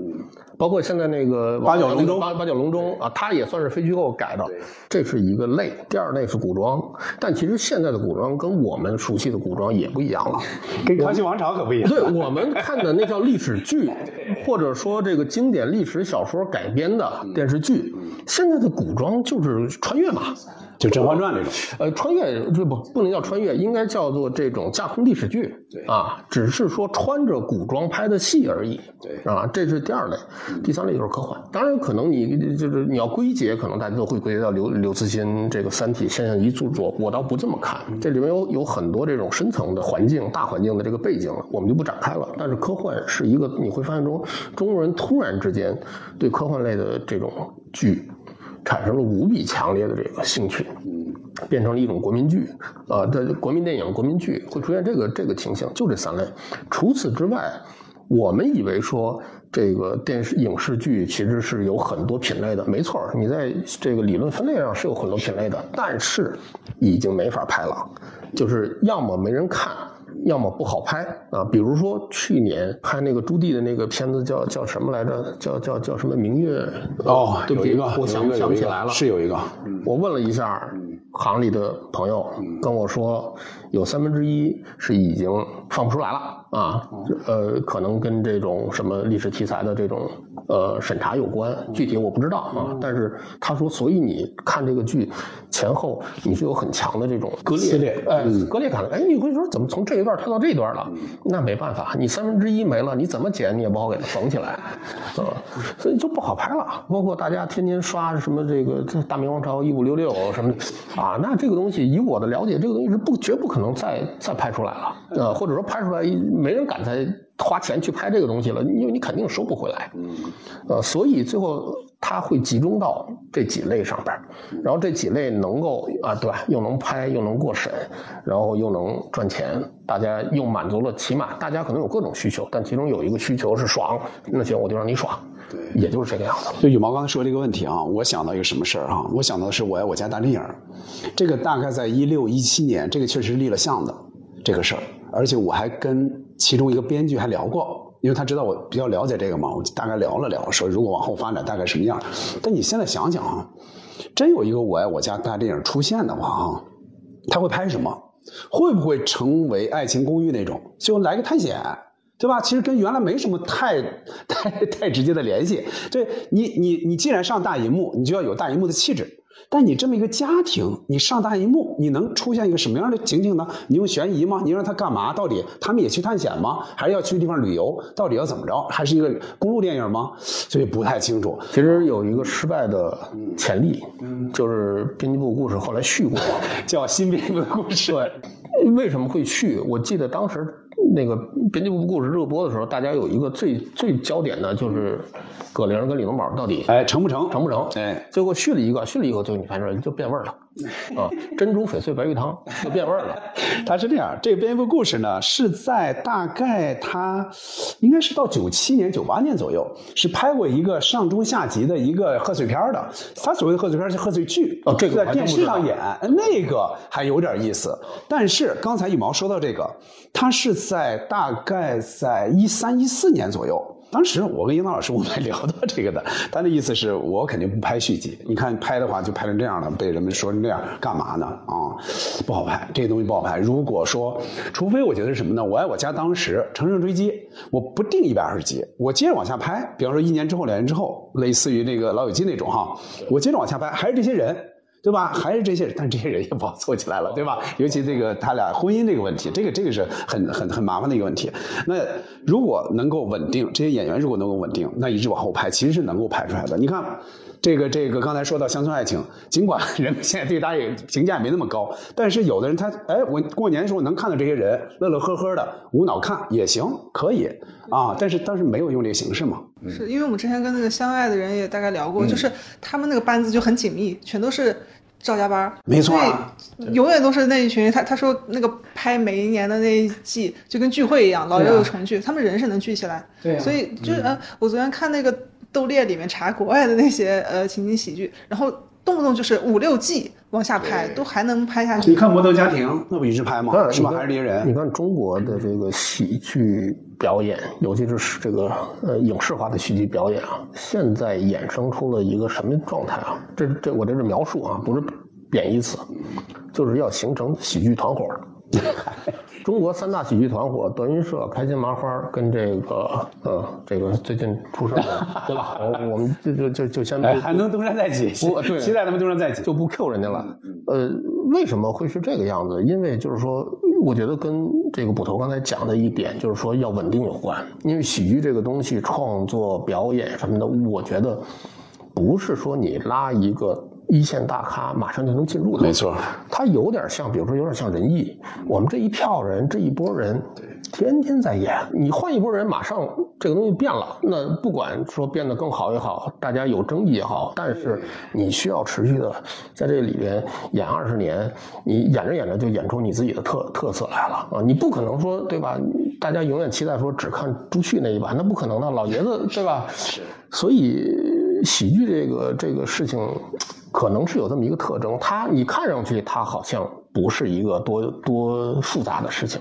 包括现在那个八角笼中八八角笼中啊，它也算是非虚构改的，这是一个类。第二类是古装，但其实现在的古装跟我们熟悉的古装也不一样了，跟《康熙王朝》可不一样。对我们看的那叫历史剧，或者说这个经典历史小说改编的电视剧，现在的古装就是穿越嘛。就《甄嬛传》那种，呃，穿越这不不能叫穿越，应该叫做这种架空历史剧，对啊，只是说穿着古装拍的戏而已，对啊，这是第二类，第三类就是科幻。当然，可能你就是你要归结，可能大家都会归结到刘刘慈欣这个《三体》现象级著作，我倒不这么看，这里面有有很多这种深层的环境、大环境的这个背景，我们就不展开了。但是科幻是一个你会发现中中国人突然之间对科幻类的这种剧。产生了无比强烈的这个兴趣，变成了一种国民剧啊，这国民电影、国民剧会出现这个这个情形，就这三类。除此之外，我们以为说这个电视影视剧其实是有很多品类的，没错，你在这个理论分类上是有很多品类的，但是已经没法拍了，就是要么没人看。要么不好拍啊，比如说去年拍那个朱棣的那个片子叫叫什么来着？叫叫叫什么明月？哦，对不起，有一个，我想想不起来了。是有一个，我问了一下行里的朋友，跟我说有三分之一是已经放不出来了啊，呃，可能跟这种什么历史题材的这种呃审查有关，具体我不知道啊。但是他说，所以你看这个剧前后你是有很强的这种割裂，哎，割裂感的。哎，你会说怎么从这一段跳到这一段了？那没办法，你三分之一没了，你怎么剪你也不好给它缝起来，啊，所以就不好拍了。包括大家天天刷什么这个大明王朝一五六六什么的啊，那这个东西以我的了解，这个东西是不绝不可能再再拍出来了，呃，或者说拍出来没人敢再花钱去拍这个东西了，因为你肯定收不回来，呃，所以最后。它会集中到这几类上边儿，然后这几类能够啊，对吧？又能拍，又能过审，然后又能赚钱，大家又满足了，起码大家可能有各种需求，但其中有一个需求是爽，那行我就让你爽，对，也就是这个样子。就羽毛刚才说这个问题啊，我想到一个什么事儿哈？我想到的是我爱我家大电影，这个大概在一六一七年，这个确实立了项的这个事儿，而且我还跟其中一个编剧还聊过。因为他知道我比较了解这个嘛，我大概聊了聊，说如果往后发展大概什么样。但你现在想想啊，真有一个我爱我家大电影出现的话啊，他会拍什么？会不会成为《爱情公寓》那种，就来个探险，对吧？其实跟原来没什么太太太直接的联系。对你，你你既然上大银幕，你就要有大银幕的气质。但你这么一个家庭，你上大荧幕，你能出现一个什么样的情景呢？你用悬疑吗？你让他干嘛？到底他们也去探险吗？还是要去地方旅游？到底要怎么着？还是一个公路电影吗？所以不太清楚。其实有一个失败的潜力，就是编辑部故事后来续过，叫新编辑部故事。对，为什么会续？我记得当时那个编辑部故事热播的时候，大家有一个最最焦点的就是。葛玲跟李东宝到底哎成不成？成不成？哎，最后续了一个，续了以后，最后你看这就变味儿了啊！珍珠翡翠白玉汤就变味儿了。它是这样，这个编一部故事呢，是在大概它应该是到九七年、九八年左右，是拍过一个上中下集的一个贺岁片的。他所谓的贺岁片是贺岁剧哦，这个在电视上演，那个还有点意思。但是刚才羽毛说到这个，它是在大概在一三一四年左右。当时我跟樱桃老师我们还聊到这个的，他的意思是我肯定不拍续集。你看拍的话就拍成这样了，被人们说成这样，干嘛呢？啊，不好拍，这些东西不好拍。如果说，除非我觉得是什么呢？我爱我家当时乘胜追击，我不定一百二十集，我接着往下拍。比方说一年之后、两年之后，类似于那个老友记那种哈，我接着往下拍，还是这些人。对吧？还是这些人，但这些人也不好做起来了，对吧？尤其这个他俩婚姻这个问题，这个这个是很很很麻烦的一个问题。那如果能够稳定，这些演员如果能够稳定，那一直往后拍，其实是能够拍出来的。你看。这个这个刚才说到乡村爱情，尽管人们现在对他也评价没那么高，但是有的人他哎，我过年的时候能看到这些人乐乐呵呵的，无脑看也行，可以啊。但是当时没有用这个形式嘛。是因为我们之前跟那个相爱的人也大概聊过，就是他们那个班子就很紧密，全都是赵家班，没错，永远都是那一群。他他说那个拍每一年的那一季就跟聚会一样，老有有重聚，他们人是能聚起来。对，所以就是呃，我昨天看那个。《斗猎》里面查国外的那些呃情景喜剧，然后动不动就是五六季往下拍，都还能拍下去。你看《摩登家庭》，那不一直拍吗？是吧？还是猎人？你看中国的这个喜剧表演，尤其是这个呃影视化的喜剧表演啊，现在衍生出了一个什么状态啊？这这我这是描述啊，不是贬义词，就是要形成喜剧团伙。中国三大喜剧团伙：德云社、开心麻花跟这个，呃，这个最近出事的，对吧？我我们就就就就先还能东山再起，不，期待他们东山再起，就不 Q 人家了。呃，为什么会是这个样子？因为就是说，我觉得跟这个捕头刚才讲的一点，就是说要稳定有关。因为喜剧这个东西，创作、表演什么的，我觉得不是说你拉一个。一线大咖马上就能进入的，没错。他有点像，比如说有点像仁义。我们这一票人，这一波人，天天在演。你换一波人，马上这个东西变了。那不管说变得更好也好，大家有争议也好，但是你需要持续的在这里边演二十年，你演着演着就演出你自己的特特色来了啊！你不可能说对吧？大家永远期待说只看朱旭那一版，那不可能的，老爷子对吧？是。所以喜剧这个这个事情。可能是有这么一个特征，它你看上去它好像不是一个多多复杂的事情，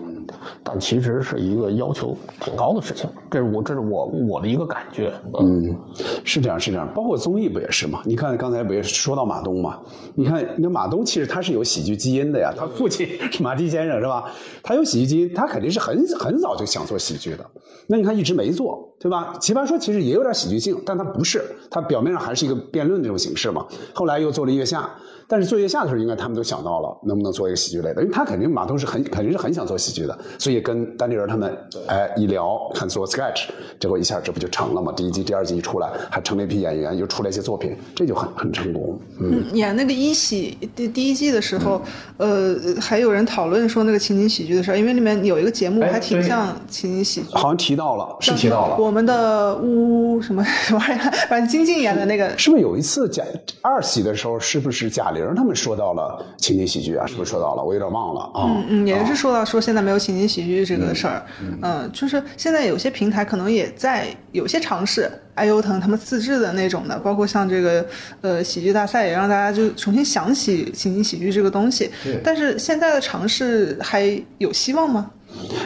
但其实是一个要求挺高的事情。这是我这是我我的一个感觉。嗯，是这样是这样，包括综艺不也是吗？你看刚才不也说到马东嘛？你看那马东其实他是有喜剧基因的呀，他父亲是马季先生是吧？他有喜剧基因，他肯定是很很早就想做喜剧的。那你看一直没做，对吧？奇葩说其实也有点喜剧性，但他不是，他表面上还是一个辩论那种形式嘛。后来又做了月下，但是做月下的时候，应该他们都想到了能不能做一个喜剧类的，因为他肯定马东是很肯定是很想做喜剧的，所以跟单立人他们哎一聊，看做 sketch，结果一下这不就成了吗？第一季、第二季一出来，还成了一批演员，又出来一些作品，这就很很成功。嗯，演那个一喜第第一季的时候，呃，还有人讨论说那个情景喜剧的事儿，因为里面有一个节目还挺像情景喜剧，好像提。到了，是提到了，我们的乌什么 玩意儿，反正金靖演的那个，是不是有一次贾二喜的时候，是不是贾玲他们说到了情景喜剧啊？是不是说到了？我有点忘了啊。嗯嗯，也是说到说现在没有情景喜剧这个事儿，嗯，就是现在有些平台可能也在有些尝试，爱优腾他们自制的那种的，包括像这个呃喜剧大赛，也让大家就重新想起情景喜剧这个东西。但是现在的尝试还有希望吗？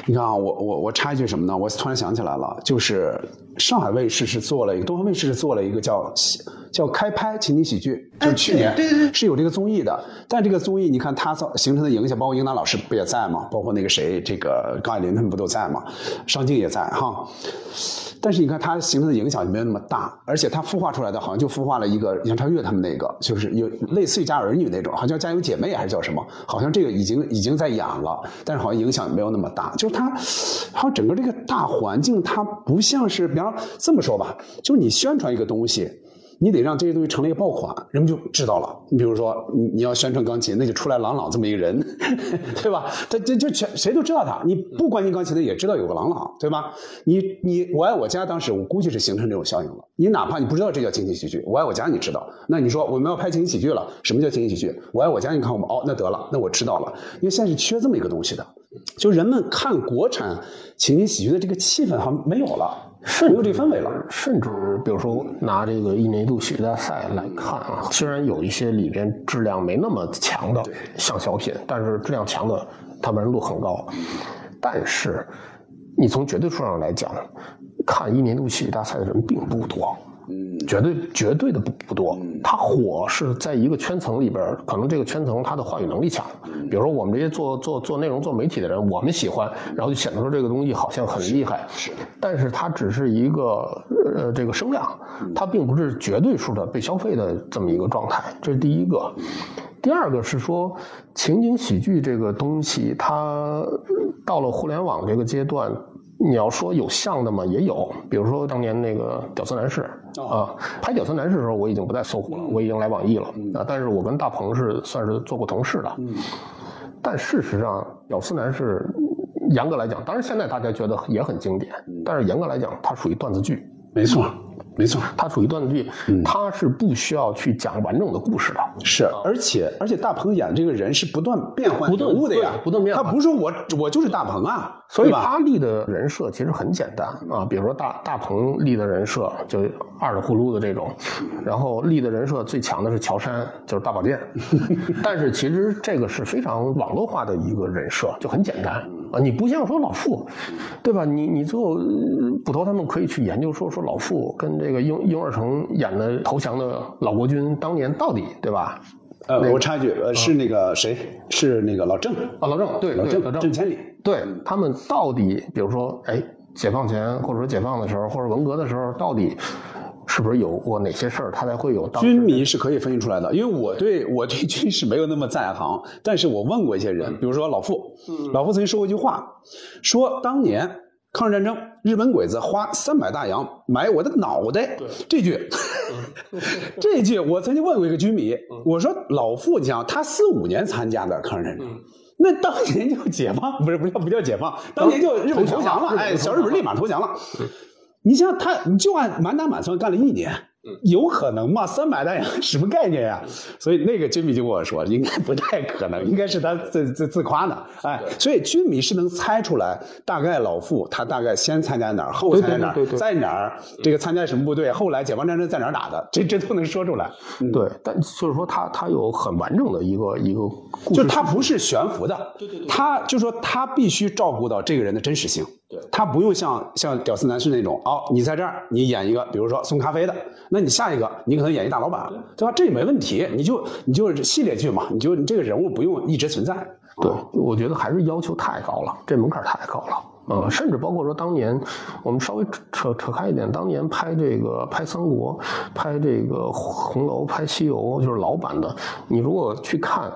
你看啊，我我我插一句什么呢？我突然想起来了，就是上海卫视是做了一个，东方卫视是做了一个叫叫开拍情景喜剧，就是去年对对对是有这个综艺的。但这个综艺你看它造形成的影响，包括英达老师不也在吗？包括那个谁，这个高亚麟他们不都在吗？尚敬也在哈。但是你看它形成的影响就没有那么大，而且它孵化出来的好像就孵化了一个杨超越他们那个，就是有类似于《家有儿女》那种，好像叫《家有姐妹》还是叫什么？好像这个已经已经在演了，但是好像影响没有那么大。就是它，好像整个这个大环境，它不像是，比方这么说吧，就是你宣传一个东西。你得让这些东西成了一个爆款，人们就知道了。你比如说，你你要宣传钢琴，那就出来郎朗这么一个人，对吧？他这就全谁都知道他。你不关心钢琴的也知道有个郎朗，对吧？你你我爱我家当时我估计是形成这种效应了。你哪怕你不知道这叫情景喜剧，我爱我家你知道。那你说我们要拍情景喜剧了，什么叫情景喜剧？我爱我家，你看我们哦，那得了，那我知道了。因为现在是缺这么一个东西的，就人们看国产情景喜剧的这个气氛好像没有了。没有这氛围了，甚至比如说拿这个一年一度喜剧大赛来看啊，虽然有一些里边质量没那么强的像小品，但是质量强的它完成度很高。但是你从绝对数上来讲，看一年一度喜剧大赛的人并不多。嗯，绝对绝对的不不多。它火是在一个圈层里边，可能这个圈层他的话语能力强。比如说我们这些做做做内容、做媒体的人，我们喜欢，然后就显得说这个东西好像很厉害。是，但是它只是一个呃这个声量，它并不是绝对数的被消费的这么一个状态。这是第一个。第二个是说情景喜剧这个东西，它到了互联网这个阶段。你要说有像的吗？也有，比如说当年那个《屌丝男士》啊，拍《屌丝男士》的时候，我已经不在搜狐了，我已经来网易了啊。但是我跟大鹏是算是做过同事的。但事实上，《屌丝男士》严格来讲，当然现在大家觉得也很经典，但是严格来讲，它属于段子剧。没错。没错，它属于段子剧，它是不需要去讲完整的故事的。是，而且而且大鹏演这个人是不断变换人物的呀，不断变换。他不是说我我就是大鹏啊，所以他立的人设其实很简单啊。比如说大大鹏立的人设就二的呼噜的这种，然后立的人设最强的是乔杉，就是大保健。但是其实这个是非常网络化的一个人设，就很简单啊。你不像说老傅，对吧？你你最后捕头他们可以去研究说说老傅跟这。个英英二成演的投降的老国军，当年到底对吧？呃，我插一句，呃，是那个谁？是那个老郑啊，老郑，对，老郑，郑千里，对他们到底，比如说，哎，解放前或者说解放的时候，或者文革的时候，到底是不是有过哪些事儿，他才会有？军迷是可以分析出来的，因为我对我对军事没有那么在行，但是我问过一些人，比如说老傅，老傅曾经说过一句话，说当年。抗日战争，日本鬼子花三百大洋买我的脑袋。这句，这句我曾经问过一个军迷，我说老傅，你想他四五年参加的抗日战争，那当年就解放，不是不叫不叫解放，当年就日本投降了，哎，小日本立马投降了。你像他，你就按满打满算干了一年。有可能吗？三百大洋什么概念呀？所以那个军迷就跟我说，应该不太可能，应该是他自自自夸呢。哎，所以军迷是能猜出来，大概老傅他大概先参加哪儿，后参加哪儿，在哪儿，这个参加什么部队，后来解放战争在哪儿打的，这这都能说出来。对，但就是说他他有很完整的一个一个故事，就他不是悬浮的，对对对，他就说他必须照顾到这个人的真实性。他不用像像屌丝男士那种哦，你在这儿你演一个，比如说送咖啡的，那你下一个你可能演一大老板，对吧？这也没问题，你就你就是系列剧嘛，你就你这个人物不用一直存在。对，我觉得还是要求太高了，这门槛太高了。呃，甚至包括说当年我们稍微扯扯开一点，当年拍这个拍三国、拍这个红楼、拍西游，就是老版的，你如果去看。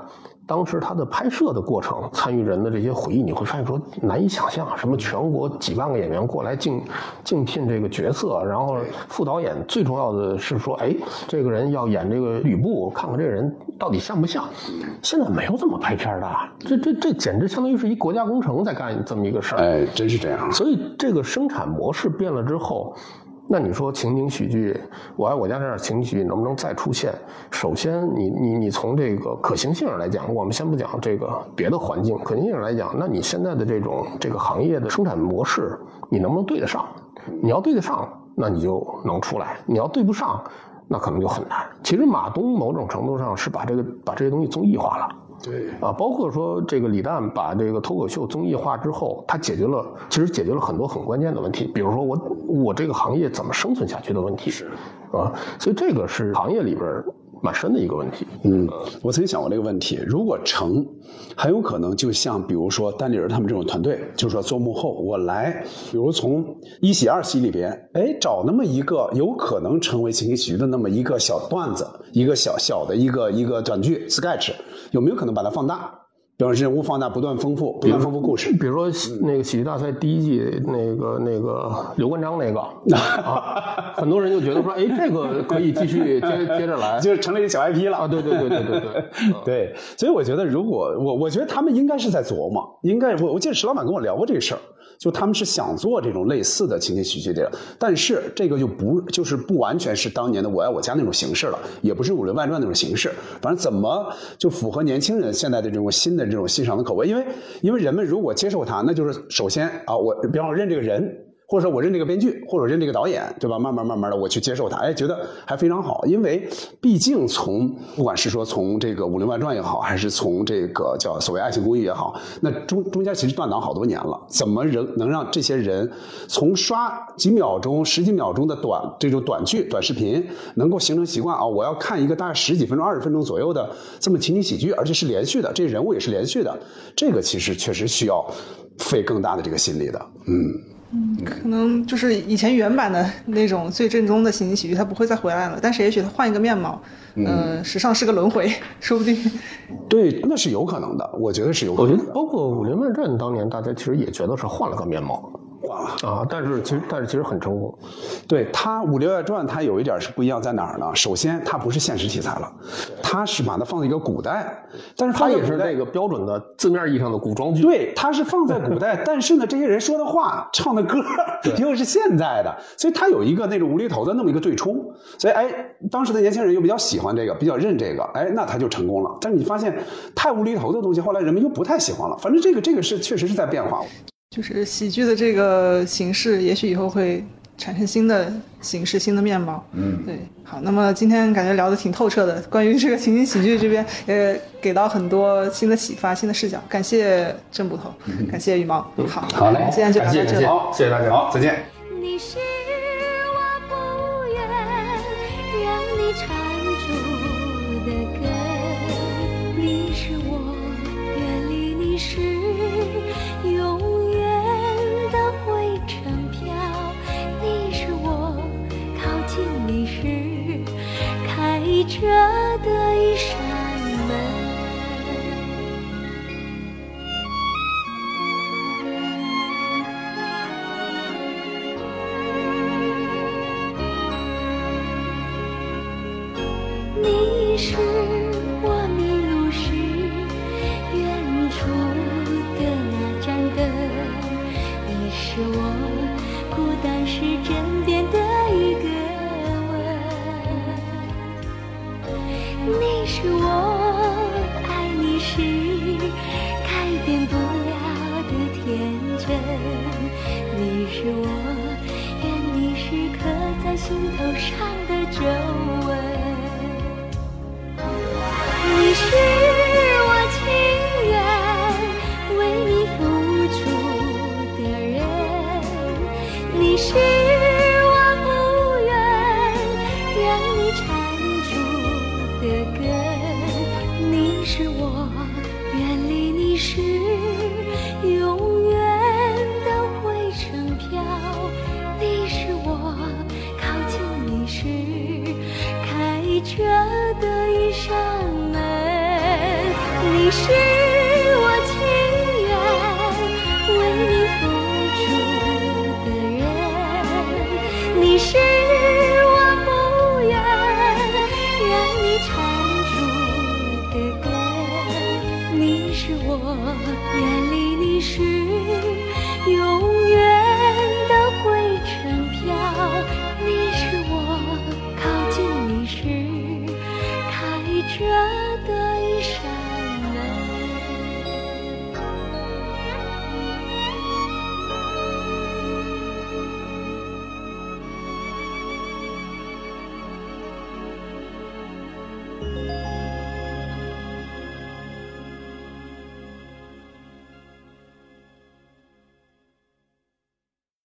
当时他的拍摄的过程，参与人的这些回忆，你会发现说难以想象，什么全国几万个演员过来竞竞聘这个角色，然后副导演最重要的是说，哎，这个人要演这个吕布，看看这个人到底像不像。现在没有这么拍片的，这这这简直相当于是一国家工程在干这么一个事儿。哎，真是这样。所以这个生产模式变了之后。那你说情景喜剧，我爱我家这样情景喜剧能不能再出现？首先，你你你从这个可行性上来讲，我们先不讲这个别的环境，可行性上来讲，那你现在的这种这个行业的生产模式，你能不能对得上？你要对得上，那你就能出来；你要对不上，那可能就很难。其实马东某种程度上是把这个把这些东西综艺化了。对。啊，包括说这个李诞把这个脱口秀综艺化之后，他解决了其实解决了很多很关键的问题，比如说我我这个行业怎么生存下去的问题。是。啊，所以这个是行业里边蛮深的一个问题。嗯，我曾经想过这个问题，如果成，很有可能就像比如说丹尼尔他们这种团队，就是说做幕后，我来，比如从一喜二喜里边，哎，找那么一个有可能成为情景喜剧的那么一个小段子，一个小小的一个一个短剧 sketch。有没有可能把它放大？比方人物放大，不断丰富，不断丰富故事。比如说那个喜剧大赛第一季那个那个刘关张那个，啊，很多人就觉得说，哎，这个可以继续接接着来，就是成了一个小 IP 了啊！对对对对对对 对。所以我觉得，如果我我觉得他们应该是在琢磨，应该我我记得石老板跟我聊过这个事儿。就他们是想做这种类似的情景喜剧的，但是这个就不就是不完全是当年的《我爱我家》那种形式了，也不是《武林外传》那种形式。反正怎么就符合年轻人现在的这种新的这种欣赏的口味？因为因为人们如果接受它，那就是首先啊，我比方说认这个人。或者说我认这个编剧，或者认这个导演，对吧？慢慢慢慢的，我去接受他，哎，觉得还非常好。因为毕竟从不管是说从这个《武林外传》也好，还是从这个叫所谓《爱情公寓》也好，那中中间其实断档好多年了。怎么人能让这些人从刷几秒钟、十几秒钟的短这种短剧、短视频，能够形成习惯啊？我要看一个大概十几分钟、二十分钟左右的这么情景喜剧，而且是连续的，这人物也是连续的，这个其实确实需要费更大的这个心力的，嗯。嗯，可能就是以前原版的那种最正宗的情景喜剧，它不会再回来了。但是也许它换一个面貌，嗯，时尚是个轮回，说不定。对，那是有可能的，我觉得是有可能。我觉得包括《武林外传》当年，大家其实也觉得是换了个面貌。啊，但是其实但是其实很成功，对他《武林外传》，它有一点是不一样在哪儿呢？首先，它不是现实题材了，它是把它放在一个古代，但是它也是那个标准的字面意义上的古装剧。对，它是放在古代，但是呢，这些人说的话、唱的歌 又是现在的，所以它有一个那种无厘头的那么一个对冲。所以，哎，当时的年轻人又比较喜欢这个，比较认这个，哎，那他就成功了。但是你发现太无厘头的东西，后来人们又不太喜欢了。反正这个这个是确实是在变化。就是喜剧的这个形式，也许以后会产生新的形式、新的面貌。嗯，对。好，那么今天感觉聊得挺透彻的，关于这个情景喜剧这边，也给到很多新的启发、新的视角。感谢郑捕头，感谢羽毛。好，好嘞，今天就聊到这里。好，谢谢大家。好，再见。是